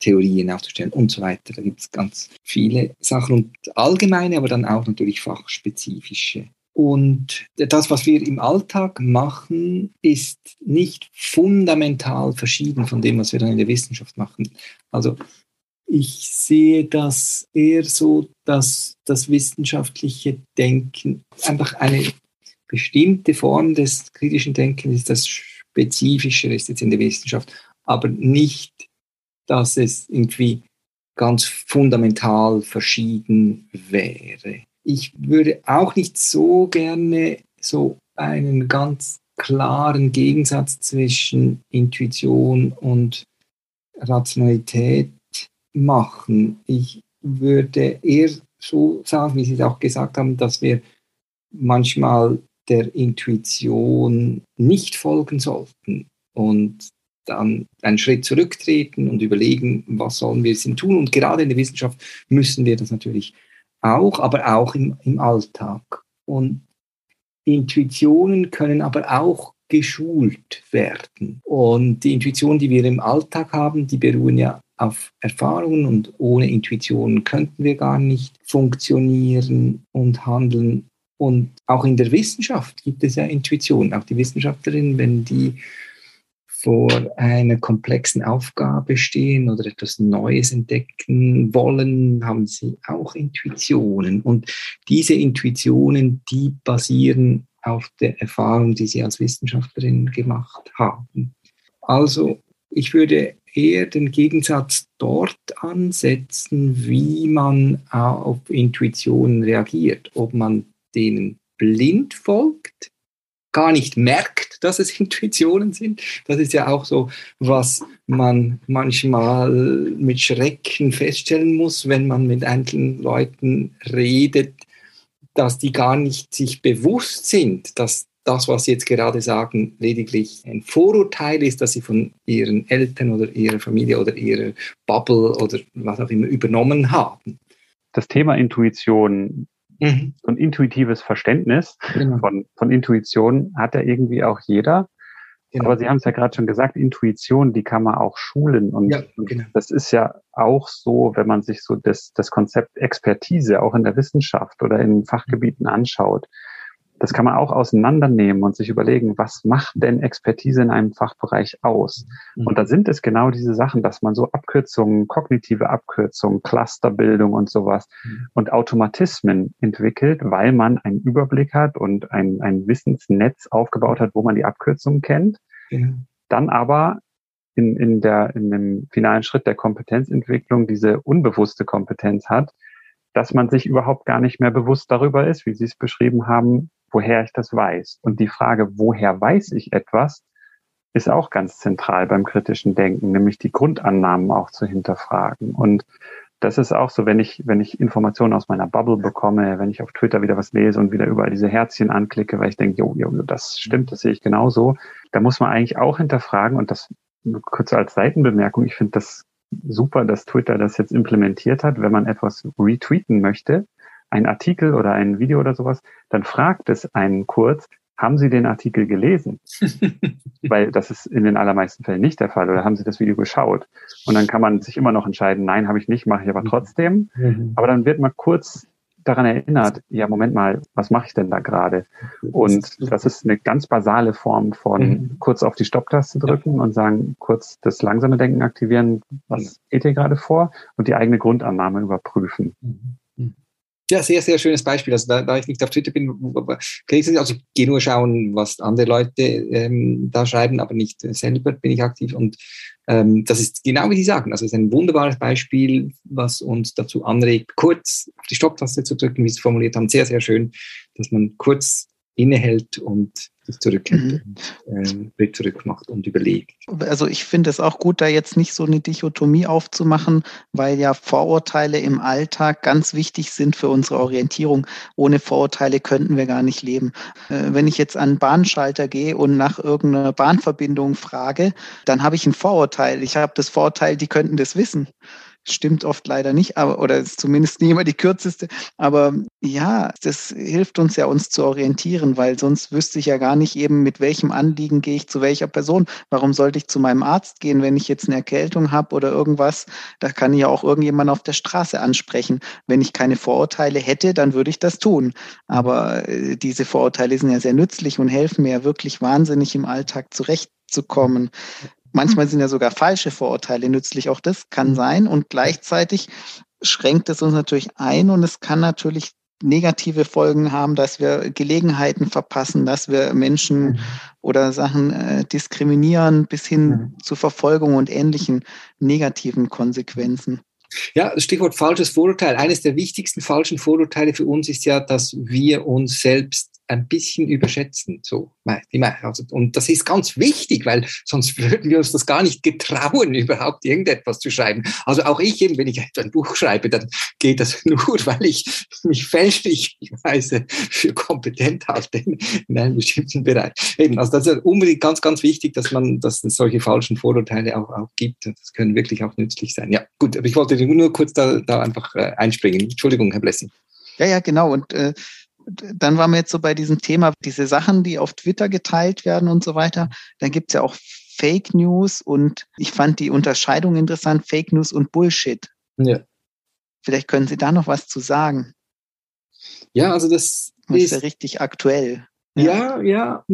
Theorien aufzustellen und so weiter. Da gibt es ganz viele Sachen und allgemeine, aber dann auch natürlich fachspezifische. Und das, was wir im Alltag machen, ist nicht fundamental verschieden von dem, was wir dann in der Wissenschaft machen. Also ich sehe das eher so, dass das wissenschaftliche Denken einfach eine bestimmte Form des kritischen Denkens ist, das spezifischer ist jetzt in der Wissenschaft, aber nicht, dass es irgendwie ganz fundamental verschieden wäre. Ich würde auch nicht so gerne so einen ganz klaren Gegensatz zwischen Intuition und Rationalität machen. Ich würde eher so sagen, wie Sie es auch gesagt haben, dass wir manchmal der Intuition nicht folgen sollten und dann einen Schritt zurücktreten und überlegen, was sollen wir denn tun. Und gerade in der Wissenschaft müssen wir das natürlich auch, aber auch im, im Alltag. Und Intuitionen können aber auch geschult werden. Und die Intuitionen, die wir im Alltag haben, die beruhen ja auf Erfahrungen und ohne Intuition könnten wir gar nicht funktionieren und handeln. Und auch in der Wissenschaft gibt es ja Intuition. Auch die Wissenschaftlerinnen, wenn die vor einer komplexen Aufgabe stehen oder etwas Neues entdecken wollen, haben sie auch Intuitionen. Und diese Intuitionen, die basieren auf der Erfahrung, die sie als Wissenschaftlerin gemacht haben. Also ich würde eher den Gegensatz dort ansetzen, wie man auf Intuitionen reagiert. Ob man denen blind folgt, gar nicht merkt, dass es [laughs] Intuitionen sind. Das ist ja auch so, was man manchmal mit Schrecken feststellen muss, wenn man mit einzelnen Leuten redet, dass die gar nicht sich bewusst sind, dass das, was Sie jetzt gerade sagen, lediglich ein Vorurteil ist, dass Sie von Ihren Eltern oder Ihrer Familie oder Ihrer Bubble oder was auch immer übernommen haben. Das Thema Intuition mhm. und intuitives Verständnis genau. von, von Intuition hat ja irgendwie auch jeder. Genau. Aber Sie haben es ja gerade schon gesagt, Intuition, die kann man auch schulen. Und, ja, genau. das ist ja auch so, wenn man sich so das, das Konzept Expertise auch in der Wissenschaft oder in Fachgebieten anschaut. Das kann man auch auseinandernehmen und sich überlegen, was macht denn Expertise in einem Fachbereich aus? Mhm. Und da sind es genau diese Sachen, dass man so Abkürzungen, kognitive Abkürzungen, Clusterbildung und sowas mhm. und Automatismen entwickelt, weil man einen Überblick hat und ein, ein Wissensnetz aufgebaut hat, wo man die Abkürzungen kennt. Mhm. Dann aber in, in, der, in dem finalen Schritt der Kompetenzentwicklung diese unbewusste Kompetenz hat, dass man sich überhaupt gar nicht mehr bewusst darüber ist, wie Sie es beschrieben haben, woher ich das weiß. Und die Frage, woher weiß ich etwas, ist auch ganz zentral beim kritischen Denken, nämlich die Grundannahmen auch zu hinterfragen. Und das ist auch so, wenn ich, wenn ich Informationen aus meiner Bubble bekomme, wenn ich auf Twitter wieder was lese und wieder überall diese Herzchen anklicke, weil ich denke, jo, jo, das stimmt, das sehe ich genauso, da muss man eigentlich auch hinterfragen und das kurz als Seitenbemerkung, ich finde das super, dass Twitter das jetzt implementiert hat, wenn man etwas retweeten möchte, ein Artikel oder ein Video oder sowas, dann fragt es einen kurz, haben Sie den Artikel gelesen? [laughs] Weil das ist in den allermeisten Fällen nicht der Fall. Oder haben Sie das Video geschaut? Und dann kann man sich immer noch entscheiden, nein, habe ich nicht, mache ich aber trotzdem. Mhm. Aber dann wird man kurz daran erinnert, ja, Moment mal, was mache ich denn da gerade? Und das ist eine ganz basale Form von mhm. kurz auf die Stopptaste drücken ja. und sagen, kurz das langsame Denken aktivieren, was geht hier gerade vor? Und die eigene Grundannahme überprüfen. Mhm. Ja, sehr, sehr schönes Beispiel. Also da, da ich nicht auf Twitter bin, also ich gehe nur schauen, was andere Leute ähm, da schreiben, aber nicht selber bin ich aktiv. Und ähm, das ist genau wie Sie sagen. Also es ist ein wunderbares Beispiel, was uns dazu anregt, kurz auf die Stopptaste zu drücken, wie Sie es formuliert haben. Sehr, sehr schön, dass man kurz innehält und das zurückkennt mhm. und äh, zurück macht und überlegt. Also ich finde es auch gut, da jetzt nicht so eine Dichotomie aufzumachen, weil ja Vorurteile im Alltag ganz wichtig sind für unsere Orientierung. Ohne Vorurteile könnten wir gar nicht leben. Äh, wenn ich jetzt an einen Bahnschalter gehe und nach irgendeiner Bahnverbindung frage, dann habe ich ein Vorurteil. Ich habe das Vorurteil, die könnten das wissen stimmt oft leider nicht, aber oder ist zumindest nie immer die kürzeste. Aber ja, das hilft uns ja, uns zu orientieren, weil sonst wüsste ich ja gar nicht eben, mit welchem Anliegen gehe ich zu welcher Person. Warum sollte ich zu meinem Arzt gehen, wenn ich jetzt eine Erkältung habe oder irgendwas? Da kann ich ja auch irgendjemand auf der Straße ansprechen. Wenn ich keine Vorurteile hätte, dann würde ich das tun. Aber äh, diese Vorurteile sind ja sehr nützlich und helfen mir ja wirklich wahnsinnig im Alltag zurechtzukommen. Manchmal sind ja sogar falsche Vorurteile nützlich, auch das kann mhm. sein. Und gleichzeitig schränkt es uns natürlich ein und es kann natürlich negative Folgen haben, dass wir Gelegenheiten verpassen, dass wir Menschen mhm. oder Sachen äh, diskriminieren bis hin mhm. zu Verfolgung und ähnlichen negativen Konsequenzen. Ja, das Stichwort falsches Vorurteil. Eines der wichtigsten falschen Vorurteile für uns ist ja, dass wir uns selbst ein bisschen überschätzen. So, also, und das ist ganz wichtig, weil sonst würden wir uns das gar nicht getrauen, überhaupt irgendetwas zu schreiben. Also auch ich eben, wenn ich ein Buch schreibe, dann geht das [laughs] nur, weil ich mich fälschlicherweise für kompetent halte in einem bestimmten Bereich. Eben, also das ist unbedingt ganz, ganz wichtig, dass man, dass es solche falschen Vorurteile auch, auch gibt. Das können wirklich auch nützlich sein. Ja, gut, aber ich wollte nur kurz da, da einfach äh, einspringen. Entschuldigung, Herr Blessing. Ja, ja, genau. Und äh, dann waren wir jetzt so bei diesem Thema, diese Sachen, die auf Twitter geteilt werden und so weiter. Dann gibt es ja auch Fake News und ich fand die Unterscheidung interessant, Fake News und Bullshit. Ja. Vielleicht können Sie da noch was zu sagen. Ja, also das, das ist ja richtig aktuell. Ja, ja,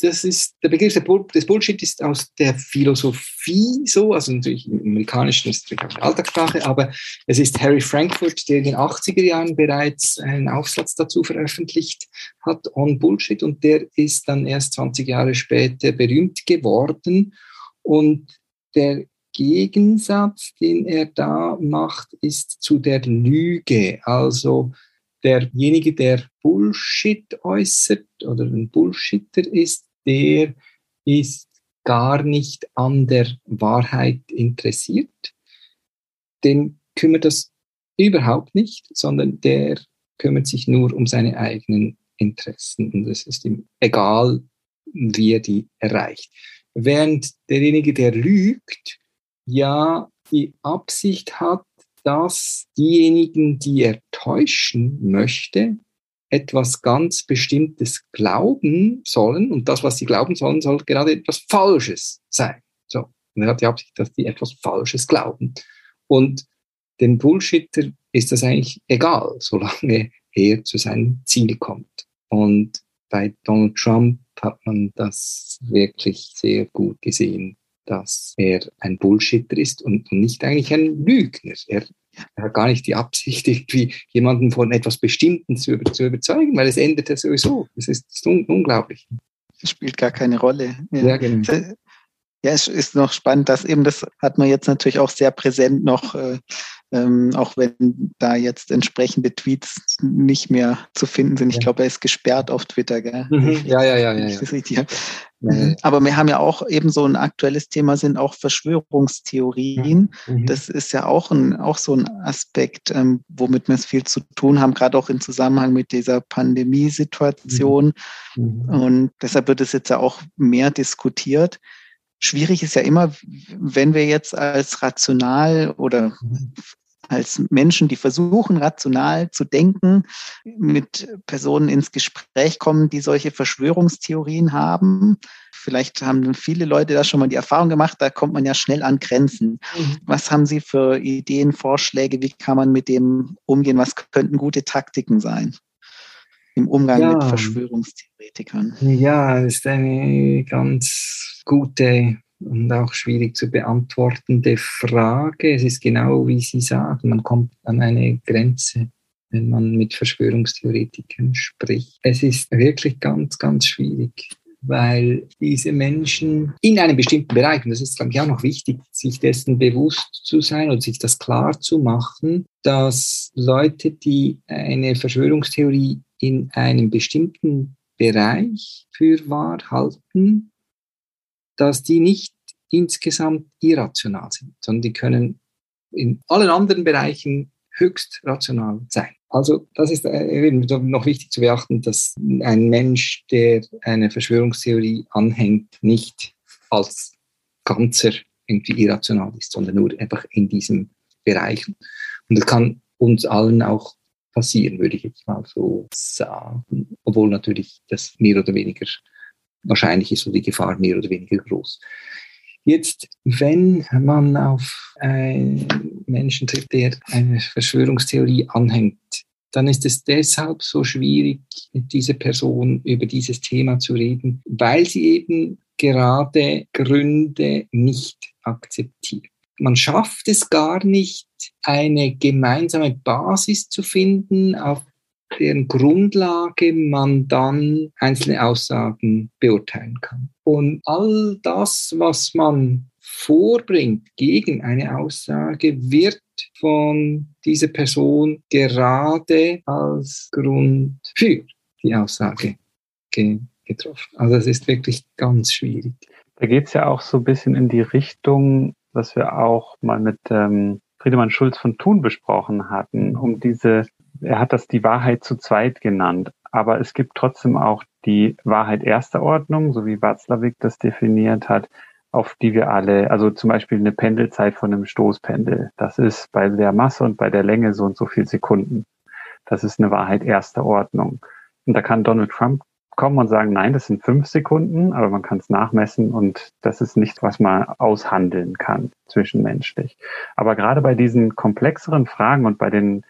das ist, der Begriff des Bullshit ist aus der Philosophie so, also natürlich im Amerikanischen ist es natürlich Alltagssprache, aber es ist Harry Frankfurt, der in den 80er Jahren bereits einen Aufsatz dazu veröffentlicht hat, on Bullshit, und der ist dann erst 20 Jahre später berühmt geworden. Und der Gegensatz, den er da macht, ist zu der Lüge, also derjenige, der Bullshit äußert oder ein Bullshitter ist, der ist gar nicht an der Wahrheit interessiert. Den kümmert das überhaupt nicht, sondern der kümmert sich nur um seine eigenen Interessen. Und es ist ihm egal, wie er die erreicht. Während derjenige, der lügt, ja die Absicht hat, dass diejenigen, die er täuschen möchte, etwas ganz Bestimmtes glauben sollen und das, was sie glauben sollen, soll gerade etwas Falsches sein. So. Und er hat die Absicht, dass die etwas Falsches glauben. Und dem Bullshitter ist das eigentlich egal, solange er zu seinem Ziel kommt. Und bei Donald Trump hat man das wirklich sehr gut gesehen, dass er ein Bullshitter ist und nicht eigentlich ein Lügner. Er, hat gar nicht die Absicht, [laughs] irgendwie jemanden von etwas Bestimmten zu, zu überzeugen, weil es endet ja sowieso. Das ist, das ist un unglaublich. Das spielt gar keine Rolle. Ja, ja genau. Ja, es ist noch spannend, dass eben das hat man jetzt natürlich auch sehr präsent noch äh, ähm, auch wenn da jetzt entsprechende Tweets nicht mehr zu finden sind. Ich glaube, er ist gesperrt auf Twitter, gell? Mhm. Ja, ja, ja, ja. ja. Mhm. Aber wir haben ja auch eben so ein aktuelles Thema sind auch Verschwörungstheorien. Mhm. Das ist ja auch ein, auch so ein Aspekt, ähm, womit wir es viel zu tun haben, gerade auch im Zusammenhang mit dieser Pandemiesituation. Mhm. mhm. Und deshalb wird es jetzt ja auch mehr diskutiert. Schwierig ist ja immer, wenn wir jetzt als rational oder mhm als Menschen, die versuchen, rational zu denken, mit Personen ins Gespräch kommen, die solche Verschwörungstheorien haben. Vielleicht haben viele Leute da schon mal die Erfahrung gemacht, da kommt man ja schnell an Grenzen. Mhm. Was haben Sie für Ideen, Vorschläge? Wie kann man mit dem umgehen? Was könnten gute Taktiken sein? Im Umgang ja. mit Verschwörungstheoretikern. Ja, das ist eine ganz gute und auch schwierig zu beantwortende Frage. Es ist genau wie Sie sagen, man kommt an eine Grenze, wenn man mit Verschwörungstheoretikern spricht. Es ist wirklich ganz, ganz schwierig, weil diese Menschen in einem bestimmten Bereich, und das ist, glaube ich, auch noch wichtig, sich dessen bewusst zu sein und sich das klar zu machen, dass Leute, die eine Verschwörungstheorie in einem bestimmten Bereich für wahr halten, dass die nicht insgesamt irrational sind, sondern die können in allen anderen Bereichen höchst rational sein. Also das ist äh, noch wichtig zu beachten, dass ein Mensch, der eine Verschwörungstheorie anhängt, nicht als Ganzer irgendwie irrational ist, sondern nur einfach in diesem Bereich. Und das kann uns allen auch passieren, würde ich jetzt mal so sagen, obwohl natürlich das mehr oder weniger wahrscheinlich ist und die Gefahr mehr oder weniger groß. Jetzt, wenn man auf einen Menschen trifft, der eine Verschwörungstheorie anhängt, dann ist es deshalb so schwierig, mit dieser Person über dieses Thema zu reden, weil sie eben gerade Gründe nicht akzeptiert. Man schafft es gar nicht, eine gemeinsame Basis zu finden, auf deren Grundlage man dann einzelne Aussagen beurteilen kann. Und all das, was man vorbringt gegen eine Aussage, wird von dieser Person gerade als Grund für die Aussage getroffen. Also es ist wirklich ganz schwierig. Da geht es ja auch so ein bisschen in die Richtung, was wir auch mal mit ähm, Friedemann Schulz von Thun besprochen hatten, um diese er hat das die Wahrheit zu zweit genannt. Aber es gibt trotzdem auch die Wahrheit erster Ordnung, so wie Watzlawick das definiert hat, auf die wir alle, also zum Beispiel eine Pendelzeit von einem Stoßpendel. Das ist bei der Masse und bei der Länge so und so viel Sekunden. Das ist eine Wahrheit erster Ordnung. Und da kann Donald Trump kommen und sagen, nein, das sind fünf Sekunden, aber man kann es nachmessen und das ist nicht, was man aushandeln kann zwischenmenschlich. Aber gerade bei diesen komplexeren Fragen und bei den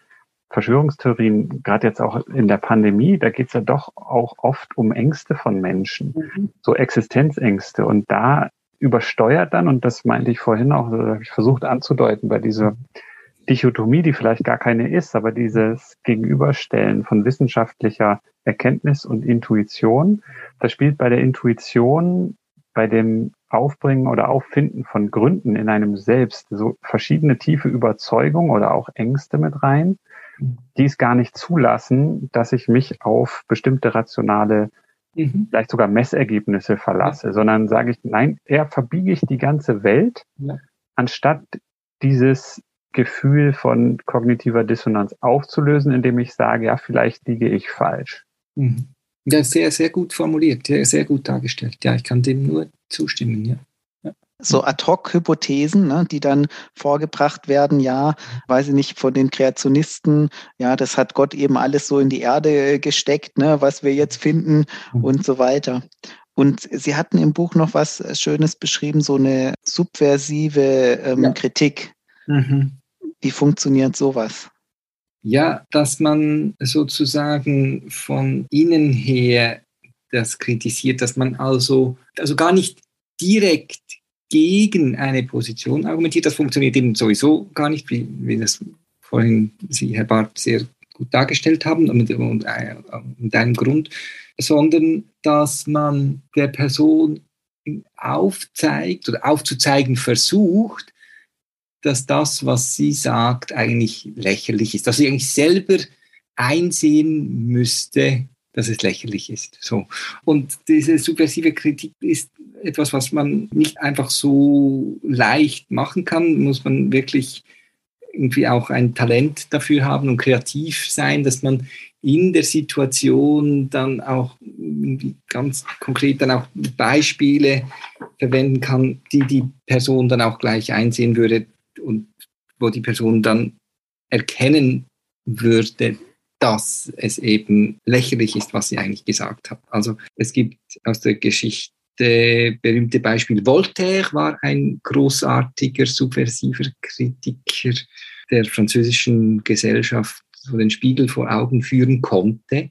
Verschwörungstheorien, gerade jetzt auch in der Pandemie, da geht es ja doch auch oft um Ängste von Menschen, mhm. so Existenzängste. Und da übersteuert dann, und das meinte ich vorhin auch, das habe ich versucht anzudeuten, bei dieser Dichotomie, die vielleicht gar keine ist, aber dieses Gegenüberstellen von wissenschaftlicher Erkenntnis und Intuition, da spielt bei der Intuition, bei dem Aufbringen oder Auffinden von Gründen in einem selbst so verschiedene tiefe Überzeugungen oder auch Ängste mit rein, die es gar nicht zulassen, dass ich mich auf bestimmte rationale, mhm. vielleicht sogar Messergebnisse verlasse, ja. sondern sage ich, nein, eher verbiege ich die ganze Welt, ja. anstatt dieses Gefühl von kognitiver Dissonanz aufzulösen, indem ich sage, ja, vielleicht liege ich falsch. Mhm. Ja, sehr, sehr gut formuliert, sehr, sehr gut dargestellt. Ja, ich kann dem nur zustimmen, ja so Ad-Hoc-Hypothesen, ne, die dann vorgebracht werden, ja, weiß ich nicht, von den Kreationisten, ja, das hat Gott eben alles so in die Erde gesteckt, ne, was wir jetzt finden mhm. und so weiter. Und Sie hatten im Buch noch was Schönes beschrieben, so eine subversive ähm, ja. Kritik. Mhm. Wie funktioniert sowas? Ja, dass man sozusagen von innen her das kritisiert, dass man also, also gar nicht direkt gegen eine Position argumentiert. Das funktioniert eben sowieso gar nicht, wie, wie das vorhin Sie, Herr Barth, sehr gut dargestellt haben, und, und, äh, mit einem Grund, sondern dass man der Person aufzeigt oder aufzuzeigen versucht, dass das, was sie sagt, eigentlich lächerlich ist, dass sie eigentlich selber einsehen müsste, dass es lächerlich ist. So. Und diese subversive Kritik ist etwas, was man nicht einfach so leicht machen kann, muss man wirklich irgendwie auch ein Talent dafür haben und kreativ sein, dass man in der Situation dann auch ganz konkret dann auch Beispiele verwenden kann, die die Person dann auch gleich einsehen würde und wo die Person dann erkennen würde, dass es eben lächerlich ist, was sie eigentlich gesagt hat. Also es gibt aus der Geschichte berühmte Beispiel Voltaire war ein großartiger, subversiver Kritiker der französischen Gesellschaft, so den Spiegel vor Augen führen konnte.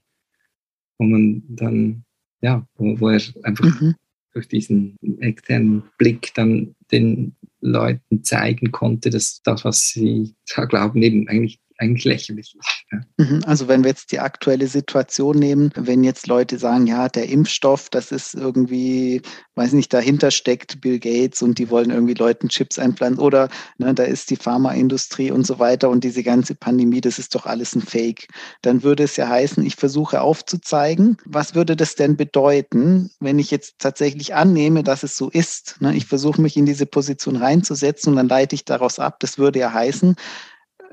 Und man dann, ja, wo, wo er einfach mhm. durch diesen externen Blick dann den Leuten zeigen konnte, dass das, was sie da glauben, eben eigentlich eigentlich lächerlich ist. Mhm, also wenn wir jetzt die aktuelle Situation nehmen, wenn jetzt Leute sagen, ja, der Impfstoff, das ist irgendwie, weiß nicht, dahinter steckt Bill Gates und die wollen irgendwie Leuten Chips einpflanzen oder ne, da ist die Pharmaindustrie und so weiter und diese ganze Pandemie, das ist doch alles ein Fake. Dann würde es ja heißen, ich versuche aufzuzeigen, was würde das denn bedeuten, wenn ich jetzt tatsächlich annehme, dass es so ist. Ne? Ich versuche mich in diese Position reinzusetzen und dann leite ich daraus ab. Das würde ja heißen,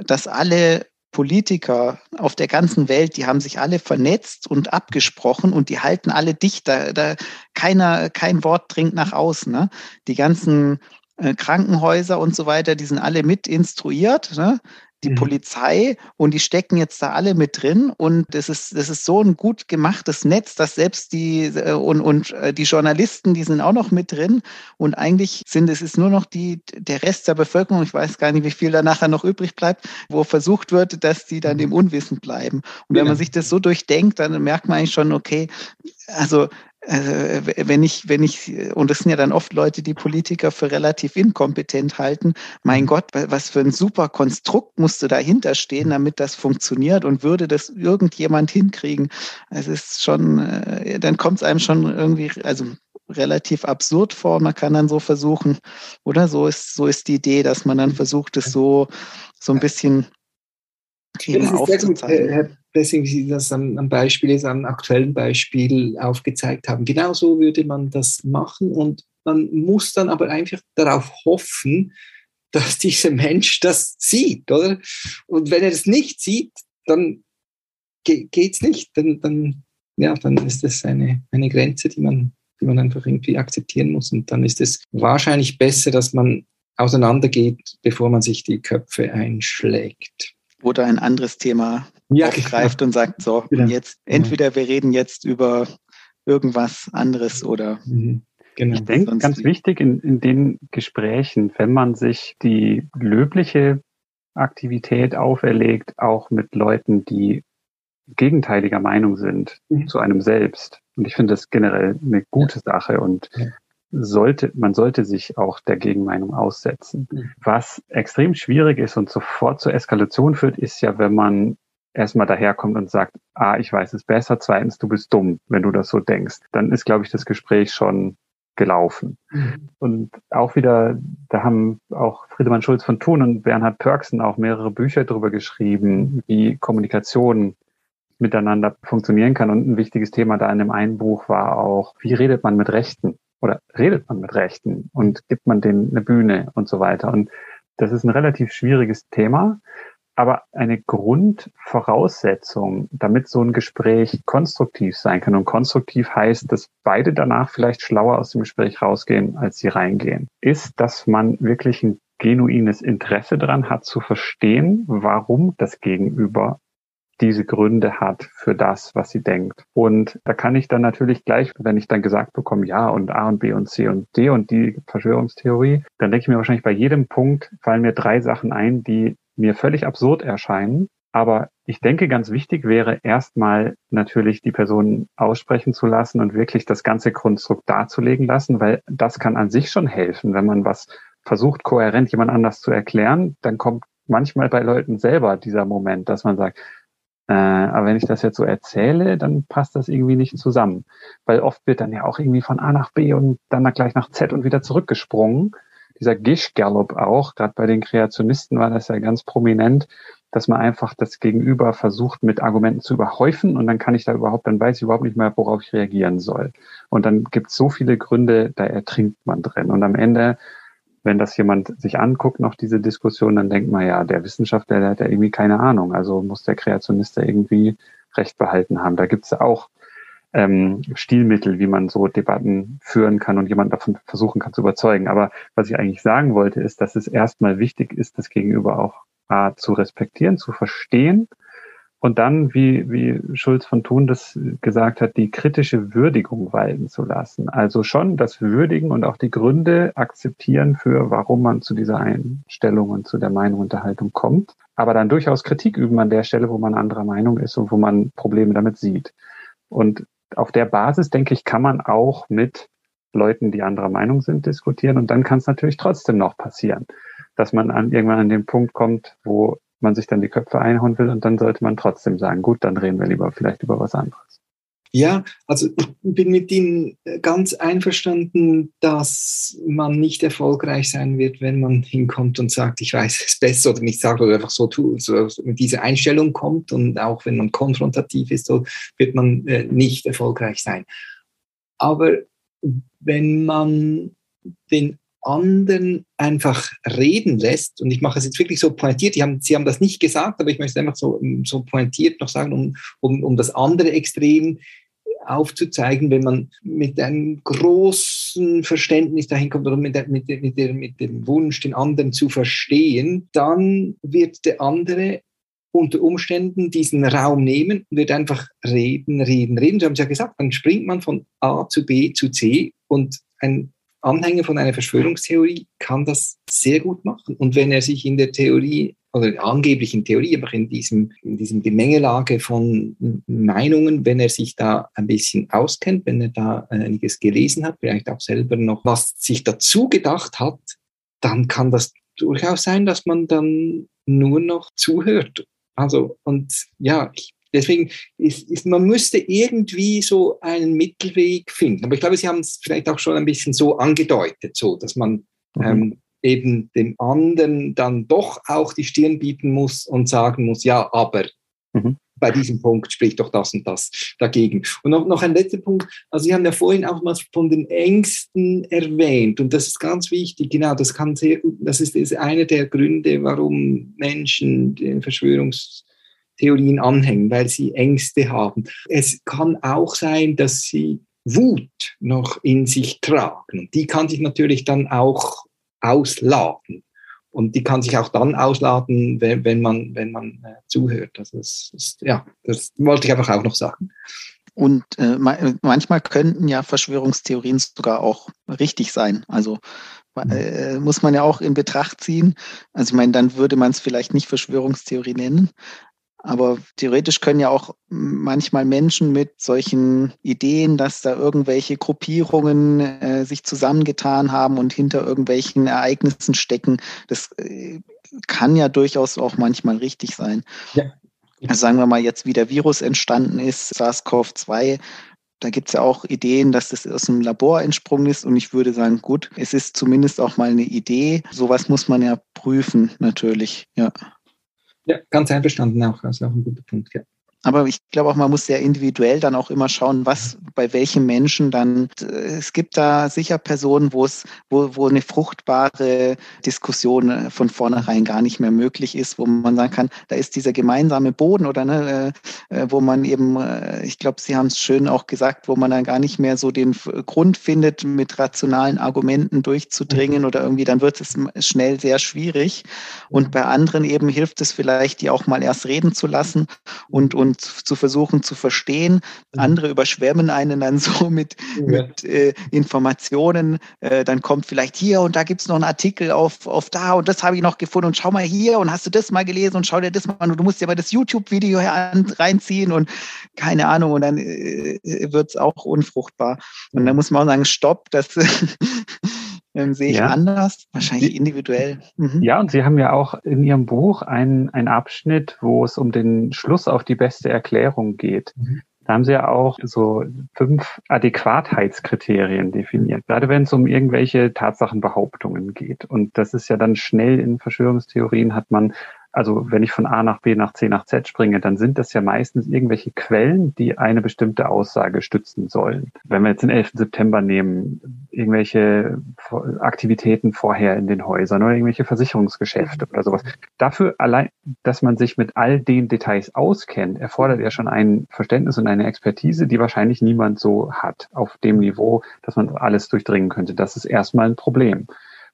dass alle Politiker auf der ganzen Welt, die haben sich alle vernetzt und abgesprochen und die halten alle dicht. Da, da keiner, kein Wort dringt nach außen. Ne? Die ganzen äh, Krankenhäuser und so weiter, die sind alle mit instruiert. Ne? Die mhm. Polizei und die stecken jetzt da alle mit drin und das ist, das ist so ein gut gemachtes Netz, dass selbst die äh, und, und äh, die Journalisten, die sind auch noch mit drin und eigentlich sind es ist nur noch die, der Rest der Bevölkerung, ich weiß gar nicht, wie viel da nachher noch übrig bleibt, wo versucht wird, dass die dann im Unwissen bleiben. Und wenn man sich das so durchdenkt, dann merkt man eigentlich schon, okay, also also, wenn ich, wenn ich, und das sind ja dann oft Leute, die Politiker für relativ inkompetent halten, mein. Gott, was für ein super Konstrukt musste dahinter stehen, damit das funktioniert und würde das irgendjemand hinkriegen. Es ist schon, äh, dann kommt es einem schon irgendwie, also relativ absurd vor. Man kann dann so versuchen, oder so ist, so ist die Idee, dass man dann versucht, es so, so ein bisschen eben aufzuzeigen. Herr Blessing, wie Sie das am, am Beispiel, jetzt am aktuellen Beispiel aufgezeigt haben. Genau so würde man das machen und man muss dann aber einfach darauf hoffen, dass dieser Mensch das sieht, oder? Und wenn er es nicht sieht, dann geht es nicht. Dann, dann, ja, dann ist das eine, eine Grenze, die man, die man einfach irgendwie akzeptieren muss. Und dann ist es wahrscheinlich besser, dass man auseinandergeht, bevor man sich die Köpfe einschlägt oder ein anderes Thema ja, aufgreift genau. und sagt, so, genau. jetzt entweder wir reden jetzt über irgendwas anderes oder mhm. Genau. Ich denke, ganz wichtig in, in den Gesprächen, wenn man sich die löbliche Aktivität auferlegt, auch mit Leuten, die gegenteiliger Meinung sind mhm. zu einem selbst. Und ich finde das generell eine gute ja. Sache und ja sollte, man sollte sich auch der Gegenmeinung aussetzen. Mhm. Was extrem schwierig ist und sofort zur Eskalation führt, ist ja, wenn man erstmal daherkommt und sagt, ah, ich weiß es besser, zweitens, du bist dumm, wenn du das so denkst. Dann ist, glaube ich, das Gespräch schon gelaufen. Mhm. Und auch wieder, da haben auch Friedemann Schulz von Thun und Bernhard Pörksen auch mehrere Bücher darüber geschrieben, wie Kommunikation miteinander funktionieren kann. Und ein wichtiges Thema da in dem einen Buch war auch, wie redet man mit Rechten? oder redet man mit Rechten und gibt man denen eine Bühne und so weiter. Und das ist ein relativ schwieriges Thema. Aber eine Grundvoraussetzung, damit so ein Gespräch konstruktiv sein kann. Und konstruktiv heißt, dass beide danach vielleicht schlauer aus dem Gespräch rausgehen, als sie reingehen, ist, dass man wirklich ein genuines Interesse daran hat zu verstehen, warum das Gegenüber diese Gründe hat für das, was sie denkt. Und da kann ich dann natürlich gleich, wenn ich dann gesagt bekomme, ja und A und B und C und D und die Verschwörungstheorie, dann denke ich mir wahrscheinlich bei jedem Punkt fallen mir drei Sachen ein, die mir völlig absurd erscheinen. Aber ich denke, ganz wichtig wäre erstmal natürlich die Person aussprechen zu lassen und wirklich das ganze Konstrukt darzulegen lassen, weil das kann an sich schon helfen, wenn man was versucht, kohärent jemand anders zu erklären, dann kommt manchmal bei Leuten selber dieser Moment, dass man sagt, äh, aber wenn ich das jetzt so erzähle, dann passt das irgendwie nicht zusammen. Weil oft wird dann ja auch irgendwie von A nach B und dann gleich nach Z und wieder zurückgesprungen dieser Gish-Gallop auch, gerade bei den Kreationisten war das ja ganz prominent, dass man einfach das Gegenüber versucht, mit Argumenten zu überhäufen und dann kann ich da überhaupt, dann weiß ich überhaupt nicht mehr, worauf ich reagieren soll. Und dann gibt es so viele Gründe, da ertrinkt man drin. Und am Ende, wenn das jemand sich anguckt, noch diese Diskussion, dann denkt man ja, der Wissenschaftler, der hat ja irgendwie keine Ahnung. Also muss der Kreationist da irgendwie Recht behalten haben. Da gibt es auch ähm, Stilmittel, wie man so Debatten führen kann und jemand davon versuchen kann zu überzeugen. Aber was ich eigentlich sagen wollte, ist, dass es erstmal wichtig ist, das Gegenüber auch A, zu respektieren, zu verstehen und dann, wie, wie Schulz von Thun das gesagt hat, die kritische Würdigung walten zu lassen. Also schon das Würdigen und auch die Gründe akzeptieren für, warum man zu dieser Einstellung und zu der Meinung und der Haltung kommt. Aber dann durchaus Kritik üben an der Stelle, wo man anderer Meinung ist und wo man Probleme damit sieht. Und auf der Basis, denke ich, kann man auch mit Leuten, die anderer Meinung sind, diskutieren. Und dann kann es natürlich trotzdem noch passieren, dass man an, irgendwann an den Punkt kommt, wo man sich dann die Köpfe einhauen will und dann sollte man trotzdem sagen, gut, dann reden wir lieber vielleicht über was anderes. Ja, also ich bin mit Ihnen ganz einverstanden, dass man nicht erfolgreich sein wird, wenn man hinkommt und sagt, ich weiß es besser oder nicht sagt oder einfach so, so mit dieser Einstellung kommt und auch wenn man konfrontativ ist, so wird man äh, nicht erfolgreich sein. Aber wenn man den anderen einfach reden lässt, und ich mache es jetzt wirklich so pointiert, haben, Sie haben das nicht gesagt, aber ich möchte es einfach so, so pointiert noch sagen, um, um, um das andere Extrem aufzuzeigen, wenn man mit einem großen Verständnis dahin kommt oder mit, mit, mit, der, mit dem Wunsch, den anderen zu verstehen, dann wird der andere unter Umständen diesen Raum nehmen und wird einfach reden, reden, reden. Sie haben es ja gesagt, dann springt man von A zu B zu C und ein Anhänger von einer Verschwörungstheorie kann das sehr gut machen. Und wenn er sich in der Theorie oder angeblich in Theorie, aber in diesem, in diesem Gemengelage von Meinungen, wenn er sich da ein bisschen auskennt, wenn er da einiges gelesen hat, vielleicht auch selber noch was sich dazu gedacht hat, dann kann das durchaus sein, dass man dann nur noch zuhört. Also, und ja, ich, deswegen ist, ist, man müsste irgendwie so einen Mittelweg finden. Aber ich glaube, Sie haben es vielleicht auch schon ein bisschen so angedeutet, so, dass man mhm. ähm, eben dem anderen dann doch auch die Stirn bieten muss und sagen muss, ja, aber mhm. bei diesem Punkt spricht doch das und das dagegen. Und noch, noch ein letzter Punkt, also Sie haben ja vorhin auch mal von den Ängsten erwähnt und das ist ganz wichtig, genau, das kann sehr, das ist, ist einer der Gründe, warum Menschen den Verschwörungstheorien anhängen, weil sie Ängste haben. Es kann auch sein, dass sie Wut noch in sich tragen. Und die kann sich natürlich dann auch ausladen. Und die kann sich auch dann ausladen, wenn, wenn man, wenn man äh, zuhört. Also das ist, ja, das wollte ich einfach auch noch sagen. Und äh, manchmal könnten ja Verschwörungstheorien sogar auch richtig sein. Also mhm. äh, muss man ja auch in Betracht ziehen. Also ich meine, dann würde man es vielleicht nicht Verschwörungstheorie nennen, aber theoretisch können ja auch manchmal Menschen mit solchen Ideen, dass da irgendwelche Gruppierungen äh, sich zusammengetan haben und hinter irgendwelchen Ereignissen stecken, das äh, kann ja durchaus auch manchmal richtig sein. Ja. Also sagen wir mal jetzt, wie der Virus entstanden ist, SARS-CoV-2, da gibt es ja auch Ideen, dass das aus dem Labor entsprungen ist. Und ich würde sagen, gut, es ist zumindest auch mal eine Idee. Sowas muss man ja prüfen, natürlich. Ja. Ja, ganz einverstanden auch. Also auch ein guter Punkt, ja. Aber ich glaube auch, man muss sehr individuell dann auch immer schauen, was bei welchen Menschen dann, es gibt da sicher Personen, wo es, wo, wo eine fruchtbare Diskussion von vornherein gar nicht mehr möglich ist, wo man sagen kann, da ist dieser gemeinsame Boden oder ne, äh, äh wo man eben, äh, ich glaube, Sie haben es schön auch gesagt, wo man dann gar nicht mehr so den Grund findet, mit rationalen Argumenten durchzudringen oder irgendwie, dann wird es schnell sehr schwierig. Und bei anderen eben hilft es vielleicht, die auch mal erst reden zu lassen und, und zu versuchen zu verstehen. Andere überschwemmen einen dann [laughs] so mit, ja. mit äh, Informationen. Äh, dann kommt vielleicht hier und da gibt es noch einen Artikel auf, auf da und das habe ich noch gefunden und schau mal hier und hast du das mal gelesen und schau dir das mal an und du musst dir mal das YouTube-Video reinziehen und keine Ahnung und dann äh, wird es auch unfruchtbar. Und dann muss man auch sagen, stopp, das [laughs] ähm, sehe ich ja. anders, wahrscheinlich individuell. Mhm. Ja, und Sie haben ja auch in Ihrem Buch einen, einen Abschnitt, wo es um den Schluss auf die beste Erklärung geht. Mhm. Da haben Sie ja auch so fünf Adäquatheitskriterien definiert, gerade wenn es um irgendwelche Tatsachenbehauptungen geht. Und das ist ja dann schnell in Verschwörungstheorien hat man also wenn ich von A nach B nach C nach Z springe, dann sind das ja meistens irgendwelche Quellen, die eine bestimmte Aussage stützen sollen. Wenn wir jetzt den 11. September nehmen, irgendwelche Aktivitäten vorher in den Häusern oder irgendwelche Versicherungsgeschäfte oder sowas. Dafür allein, dass man sich mit all den Details auskennt, erfordert ja schon ein Verständnis und eine Expertise, die wahrscheinlich niemand so hat auf dem Niveau, dass man alles durchdringen könnte. Das ist erstmal ein Problem.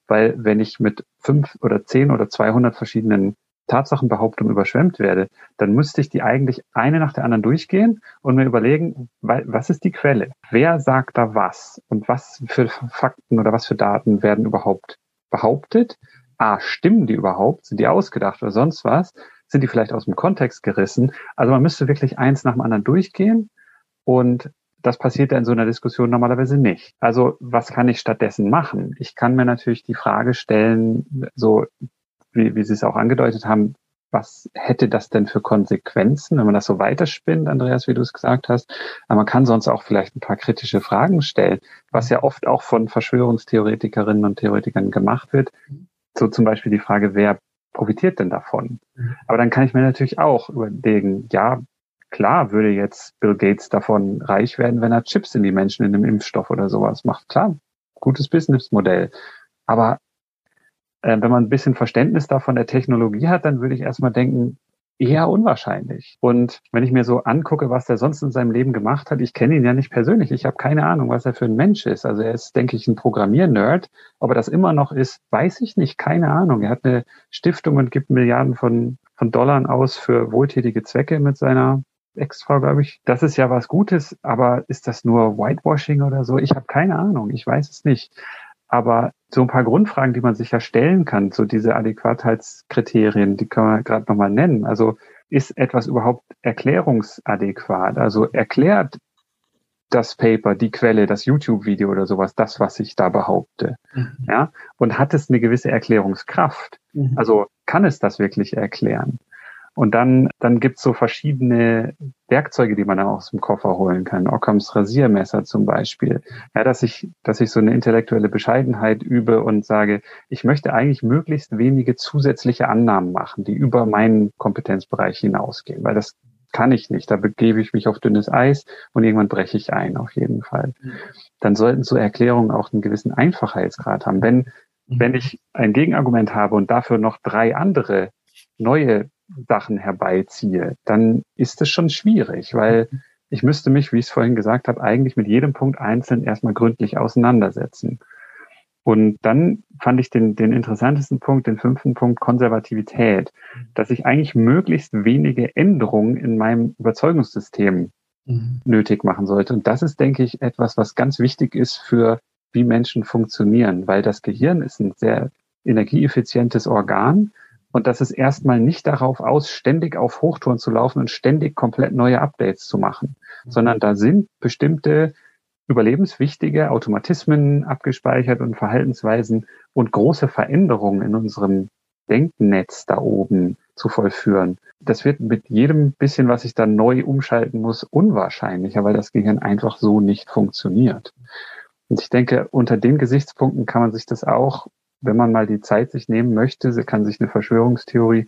Weil wenn ich mit fünf oder zehn oder 200 verschiedenen Tatsachenbehauptung überschwemmt werde, dann müsste ich die eigentlich eine nach der anderen durchgehen und mir überlegen, was ist die Quelle? Wer sagt da was? Und was für Fakten oder was für Daten werden überhaupt behauptet? A, stimmen die überhaupt? Sind die ausgedacht oder sonst was? Sind die vielleicht aus dem Kontext gerissen? Also man müsste wirklich eins nach dem anderen durchgehen und das passiert ja in so einer Diskussion normalerweise nicht. Also was kann ich stattdessen machen? Ich kann mir natürlich die Frage stellen, so wie, wie Sie es auch angedeutet haben, was hätte das denn für Konsequenzen, wenn man das so weiterspinnt, Andreas, wie du es gesagt hast? Aber man kann sonst auch vielleicht ein paar kritische Fragen stellen, was ja oft auch von Verschwörungstheoretikerinnen und Theoretikern gemacht wird. So zum Beispiel die Frage, wer profitiert denn davon? Aber dann kann ich mir natürlich auch überlegen, ja, klar würde jetzt Bill Gates davon reich werden, wenn er Chips in die Menschen in einem Impfstoff oder sowas macht. Klar, gutes Businessmodell. Aber äh, wenn man ein bisschen Verständnis davon der Technologie hat, dann würde ich erstmal denken, eher unwahrscheinlich. Und wenn ich mir so angucke, was er sonst in seinem Leben gemacht hat, ich kenne ihn ja nicht persönlich, ich habe keine Ahnung, was er für ein Mensch ist. Also er ist, denke ich, ein Programmiernerd. Ob er das immer noch ist, weiß ich nicht, keine Ahnung. Er hat eine Stiftung und gibt Milliarden von, von Dollar aus für wohltätige Zwecke mit seiner Ex-Frau, glaube ich. Das ist ja was Gutes, aber ist das nur Whitewashing oder so? Ich habe keine Ahnung, ich weiß es nicht. Aber so ein paar Grundfragen, die man sich ja stellen kann, so diese Adäquatheitskriterien, die können wir gerade nochmal nennen. Also ist etwas überhaupt erklärungsadäquat? Also erklärt das Paper, die Quelle, das YouTube-Video oder sowas, das, was ich da behaupte. Mhm. Ja, und hat es eine gewisse Erklärungskraft? Mhm. Also kann es das wirklich erklären? Und dann, dann gibt's so verschiedene Werkzeuge, die man dann aus dem Koffer holen kann. Ockhams Rasiermesser zum Beispiel. Ja, dass ich, dass ich so eine intellektuelle Bescheidenheit übe und sage, ich möchte eigentlich möglichst wenige zusätzliche Annahmen machen, die über meinen Kompetenzbereich hinausgehen, weil das kann ich nicht. Da begebe ich mich auf dünnes Eis und irgendwann breche ich ein, auf jeden Fall. Dann sollten so Erklärungen auch einen gewissen Einfachheitsgrad haben. Wenn, wenn ich ein Gegenargument habe und dafür noch drei andere neue Sachen herbeiziehe, dann ist es schon schwierig, weil ich müsste mich, wie ich es vorhin gesagt habe, eigentlich mit jedem Punkt einzeln erstmal gründlich auseinandersetzen. Und dann fand ich den, den interessantesten Punkt, den fünften Punkt Konservativität, dass ich eigentlich möglichst wenige Änderungen in meinem Überzeugungssystem mhm. nötig machen sollte. Und das ist, denke ich, etwas, was ganz wichtig ist für wie Menschen funktionieren, weil das Gehirn ist ein sehr energieeffizientes Organ und das ist erstmal nicht darauf aus, ständig auf Hochtouren zu laufen und ständig komplett neue Updates zu machen, mhm. sondern da sind bestimmte überlebenswichtige Automatismen abgespeichert und Verhaltensweisen und große Veränderungen in unserem Denknetz da oben zu vollführen. Das wird mit jedem bisschen, was ich dann neu umschalten muss, unwahrscheinlicher, weil das Gehirn einfach so nicht funktioniert. Und ich denke, unter den Gesichtspunkten kann man sich das auch wenn man mal die Zeit sich nehmen möchte, kann sich eine Verschwörungstheorie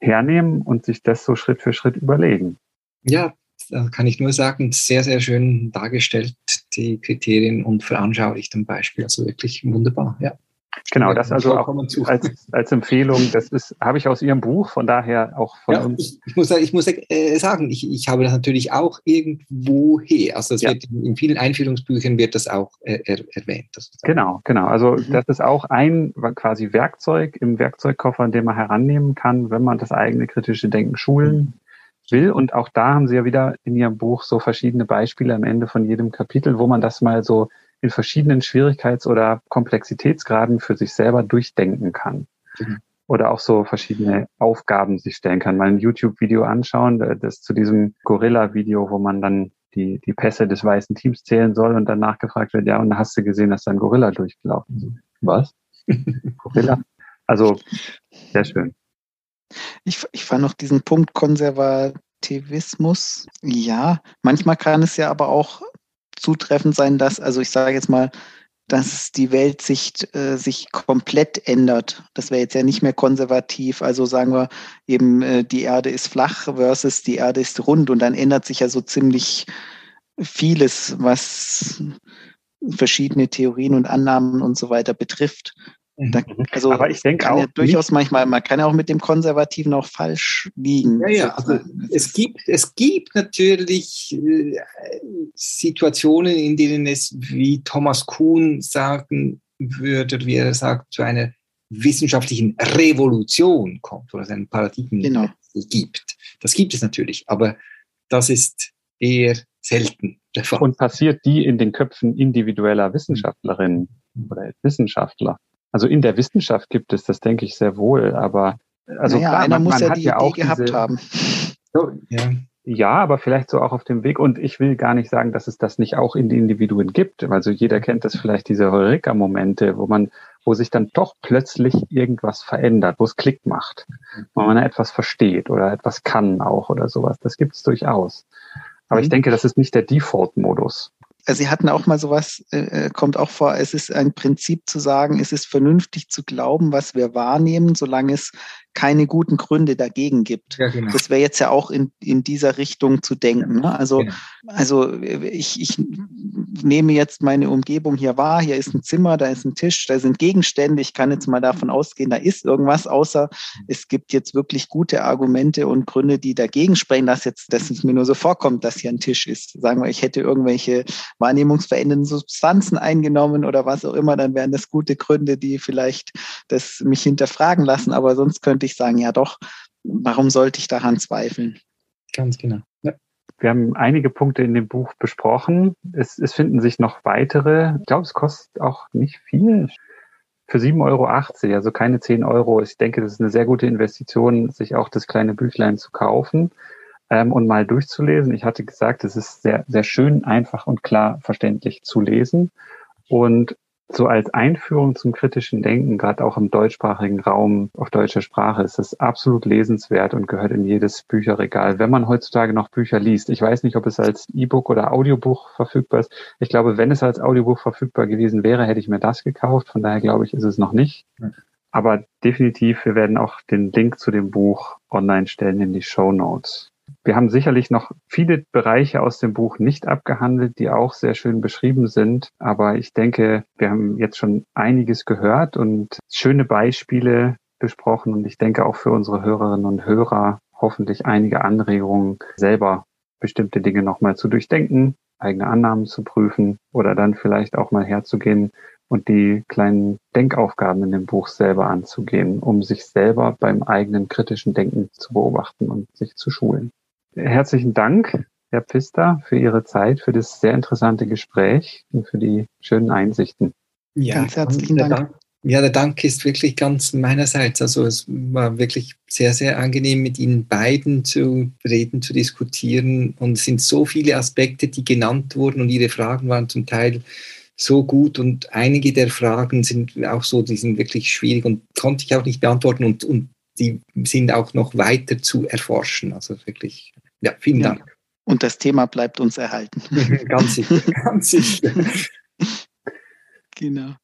hernehmen und sich das so Schritt für Schritt überlegen. Ja, da kann ich nur sagen, sehr, sehr schön dargestellt, die Kriterien und veranschaulicht am Beispiel. Also wirklich wunderbar, ja. Genau, das also auch als, als Empfehlung, das ist, habe ich aus Ihrem Buch, von daher auch von ja, uns. Ich, muss, ich muss äh, sagen, ich, ich habe das natürlich auch irgendwo her. Also es ja. wird in vielen Einführungsbüchern wird das auch äh, er, erwähnt. Genau, genau. Also mhm. das ist auch ein quasi Werkzeug im Werkzeugkoffer, den man herannehmen kann, wenn man das eigene kritische Denken schulen mhm. will. Und auch da haben Sie ja wieder in Ihrem Buch so verschiedene Beispiele am Ende von jedem Kapitel, wo man das mal so in verschiedenen Schwierigkeits- oder Komplexitätsgraden für sich selber durchdenken kann. Mhm. Oder auch so verschiedene Aufgaben sich stellen kann. Mal ein YouTube-Video anschauen, das zu diesem Gorilla-Video, wo man dann die, die Pässe des weißen Teams zählen soll und dann nachgefragt wird, ja, und da hast du gesehen, dass da ein Gorilla durchgelaufen ist. Was? [laughs] Gorilla? Also, sehr schön. Ich, ich fand noch diesen Punkt Konservativismus. Ja, manchmal kann es ja aber auch zutreffend sein, dass, also ich sage jetzt mal, dass die Weltsicht äh, sich komplett ändert. Das wäre jetzt ja nicht mehr konservativ. Also sagen wir eben, äh, die Erde ist flach versus die Erde ist rund. Und dann ändert sich ja so ziemlich vieles, was verschiedene Theorien und Annahmen und so weiter betrifft. Da, mhm. also aber ich denke auch ja durchaus manchmal, man kann ja auch mit dem Konservativen auch falsch liegen. Ja, ja, also es gibt, es gibt natürlich äh, Situationen, in denen es, wie Thomas Kuhn sagen würde, wie er sagt, zu einer wissenschaftlichen Revolution kommt oder es einen Paradigmen genau. gibt. Das gibt es natürlich, aber das ist eher selten der Fall. Und passiert die in den Köpfen individueller Wissenschaftlerinnen oder Wissenschaftler? Also in der Wissenschaft gibt es das, denke ich, sehr wohl, aber also naja, klar, einer man, muss man ja die ja Idee gehabt diese, haben. So, ja. ja, aber vielleicht so auch auf dem Weg. Und ich will gar nicht sagen, dass es das nicht auch in den Individuen gibt. Also jeder kennt das vielleicht, diese Heureka-Momente, wo man, wo sich dann doch plötzlich irgendwas verändert, wo es Klick macht, wo man etwas versteht oder etwas kann auch oder sowas. Das gibt es durchaus. Aber mhm. ich denke, das ist nicht der Default-Modus. Also Sie hatten auch mal sowas, äh, äh, kommt auch vor, es ist ein Prinzip zu sagen, es ist vernünftig zu glauben, was wir wahrnehmen, solange es keine guten Gründe dagegen gibt. Ja, genau. Das wäre jetzt ja auch in, in dieser Richtung zu denken. Ne? Also, genau. also ich, ich nehme jetzt meine Umgebung hier wahr, hier ist ein Zimmer, da ist ein Tisch, da sind Gegenstände. Ich kann jetzt mal davon ausgehen, da ist irgendwas, außer es gibt jetzt wirklich gute Argumente und Gründe, die dagegen sprechen, dass jetzt, dass es mir nur so vorkommt, dass hier ein Tisch ist. Sagen wir, ich hätte irgendwelche wahrnehmungsverändernden Substanzen eingenommen oder was auch immer, dann wären das gute Gründe, die vielleicht das mich hinterfragen lassen. Aber sonst könnte ich sagen, ja doch, warum sollte ich daran zweifeln? Ganz genau. Ja. Wir haben einige Punkte in dem Buch besprochen. Es, es finden sich noch weitere. Ich glaube, es kostet auch nicht viel. Für 7,80 Euro, also keine 10 Euro. Ich denke, das ist eine sehr gute Investition, sich auch das kleine Büchlein zu kaufen ähm, und mal durchzulesen. Ich hatte gesagt, es ist sehr, sehr schön, einfach und klar verständlich zu lesen. Und so als Einführung zum kritischen Denken, gerade auch im deutschsprachigen Raum auf deutscher Sprache, ist es absolut lesenswert und gehört in jedes Bücherregal, wenn man heutzutage noch Bücher liest. Ich weiß nicht, ob es als E-Book oder Audiobuch verfügbar ist. Ich glaube, wenn es als Audiobuch verfügbar gewesen wäre, hätte ich mir das gekauft. Von daher glaube ich, ist es noch nicht. Aber definitiv, wir werden auch den Link zu dem Buch online stellen in die Show Notes. Wir haben sicherlich noch viele Bereiche aus dem Buch nicht abgehandelt, die auch sehr schön beschrieben sind. Aber ich denke, wir haben jetzt schon einiges gehört und schöne Beispiele besprochen. Und ich denke auch für unsere Hörerinnen und Hörer hoffentlich einige Anregungen, selber bestimmte Dinge nochmal zu durchdenken, eigene Annahmen zu prüfen oder dann vielleicht auch mal herzugehen und die kleinen Denkaufgaben in dem Buch selber anzugehen, um sich selber beim eigenen kritischen Denken zu beobachten und sich zu schulen. Herzlichen Dank, Herr Pfister, für Ihre Zeit, für das sehr interessante Gespräch und für die schönen Einsichten. Ja, ganz herzlichen Dank. Dank. Ja, der Dank ist wirklich ganz meinerseits. Also es war wirklich sehr, sehr angenehm, mit Ihnen beiden zu reden, zu diskutieren. Und es sind so viele Aspekte, die genannt wurden und Ihre Fragen waren zum Teil so gut und einige der Fragen sind auch so, die sind wirklich schwierig und konnte ich auch nicht beantworten und, und die sind auch noch weiter zu erforschen. Also wirklich ja, vielen ja. Dank. Und das Thema bleibt uns erhalten. [laughs] ganz sicher, [laughs] ganz sicher. Genau.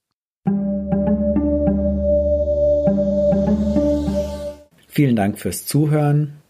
Vielen Dank fürs Zuhören.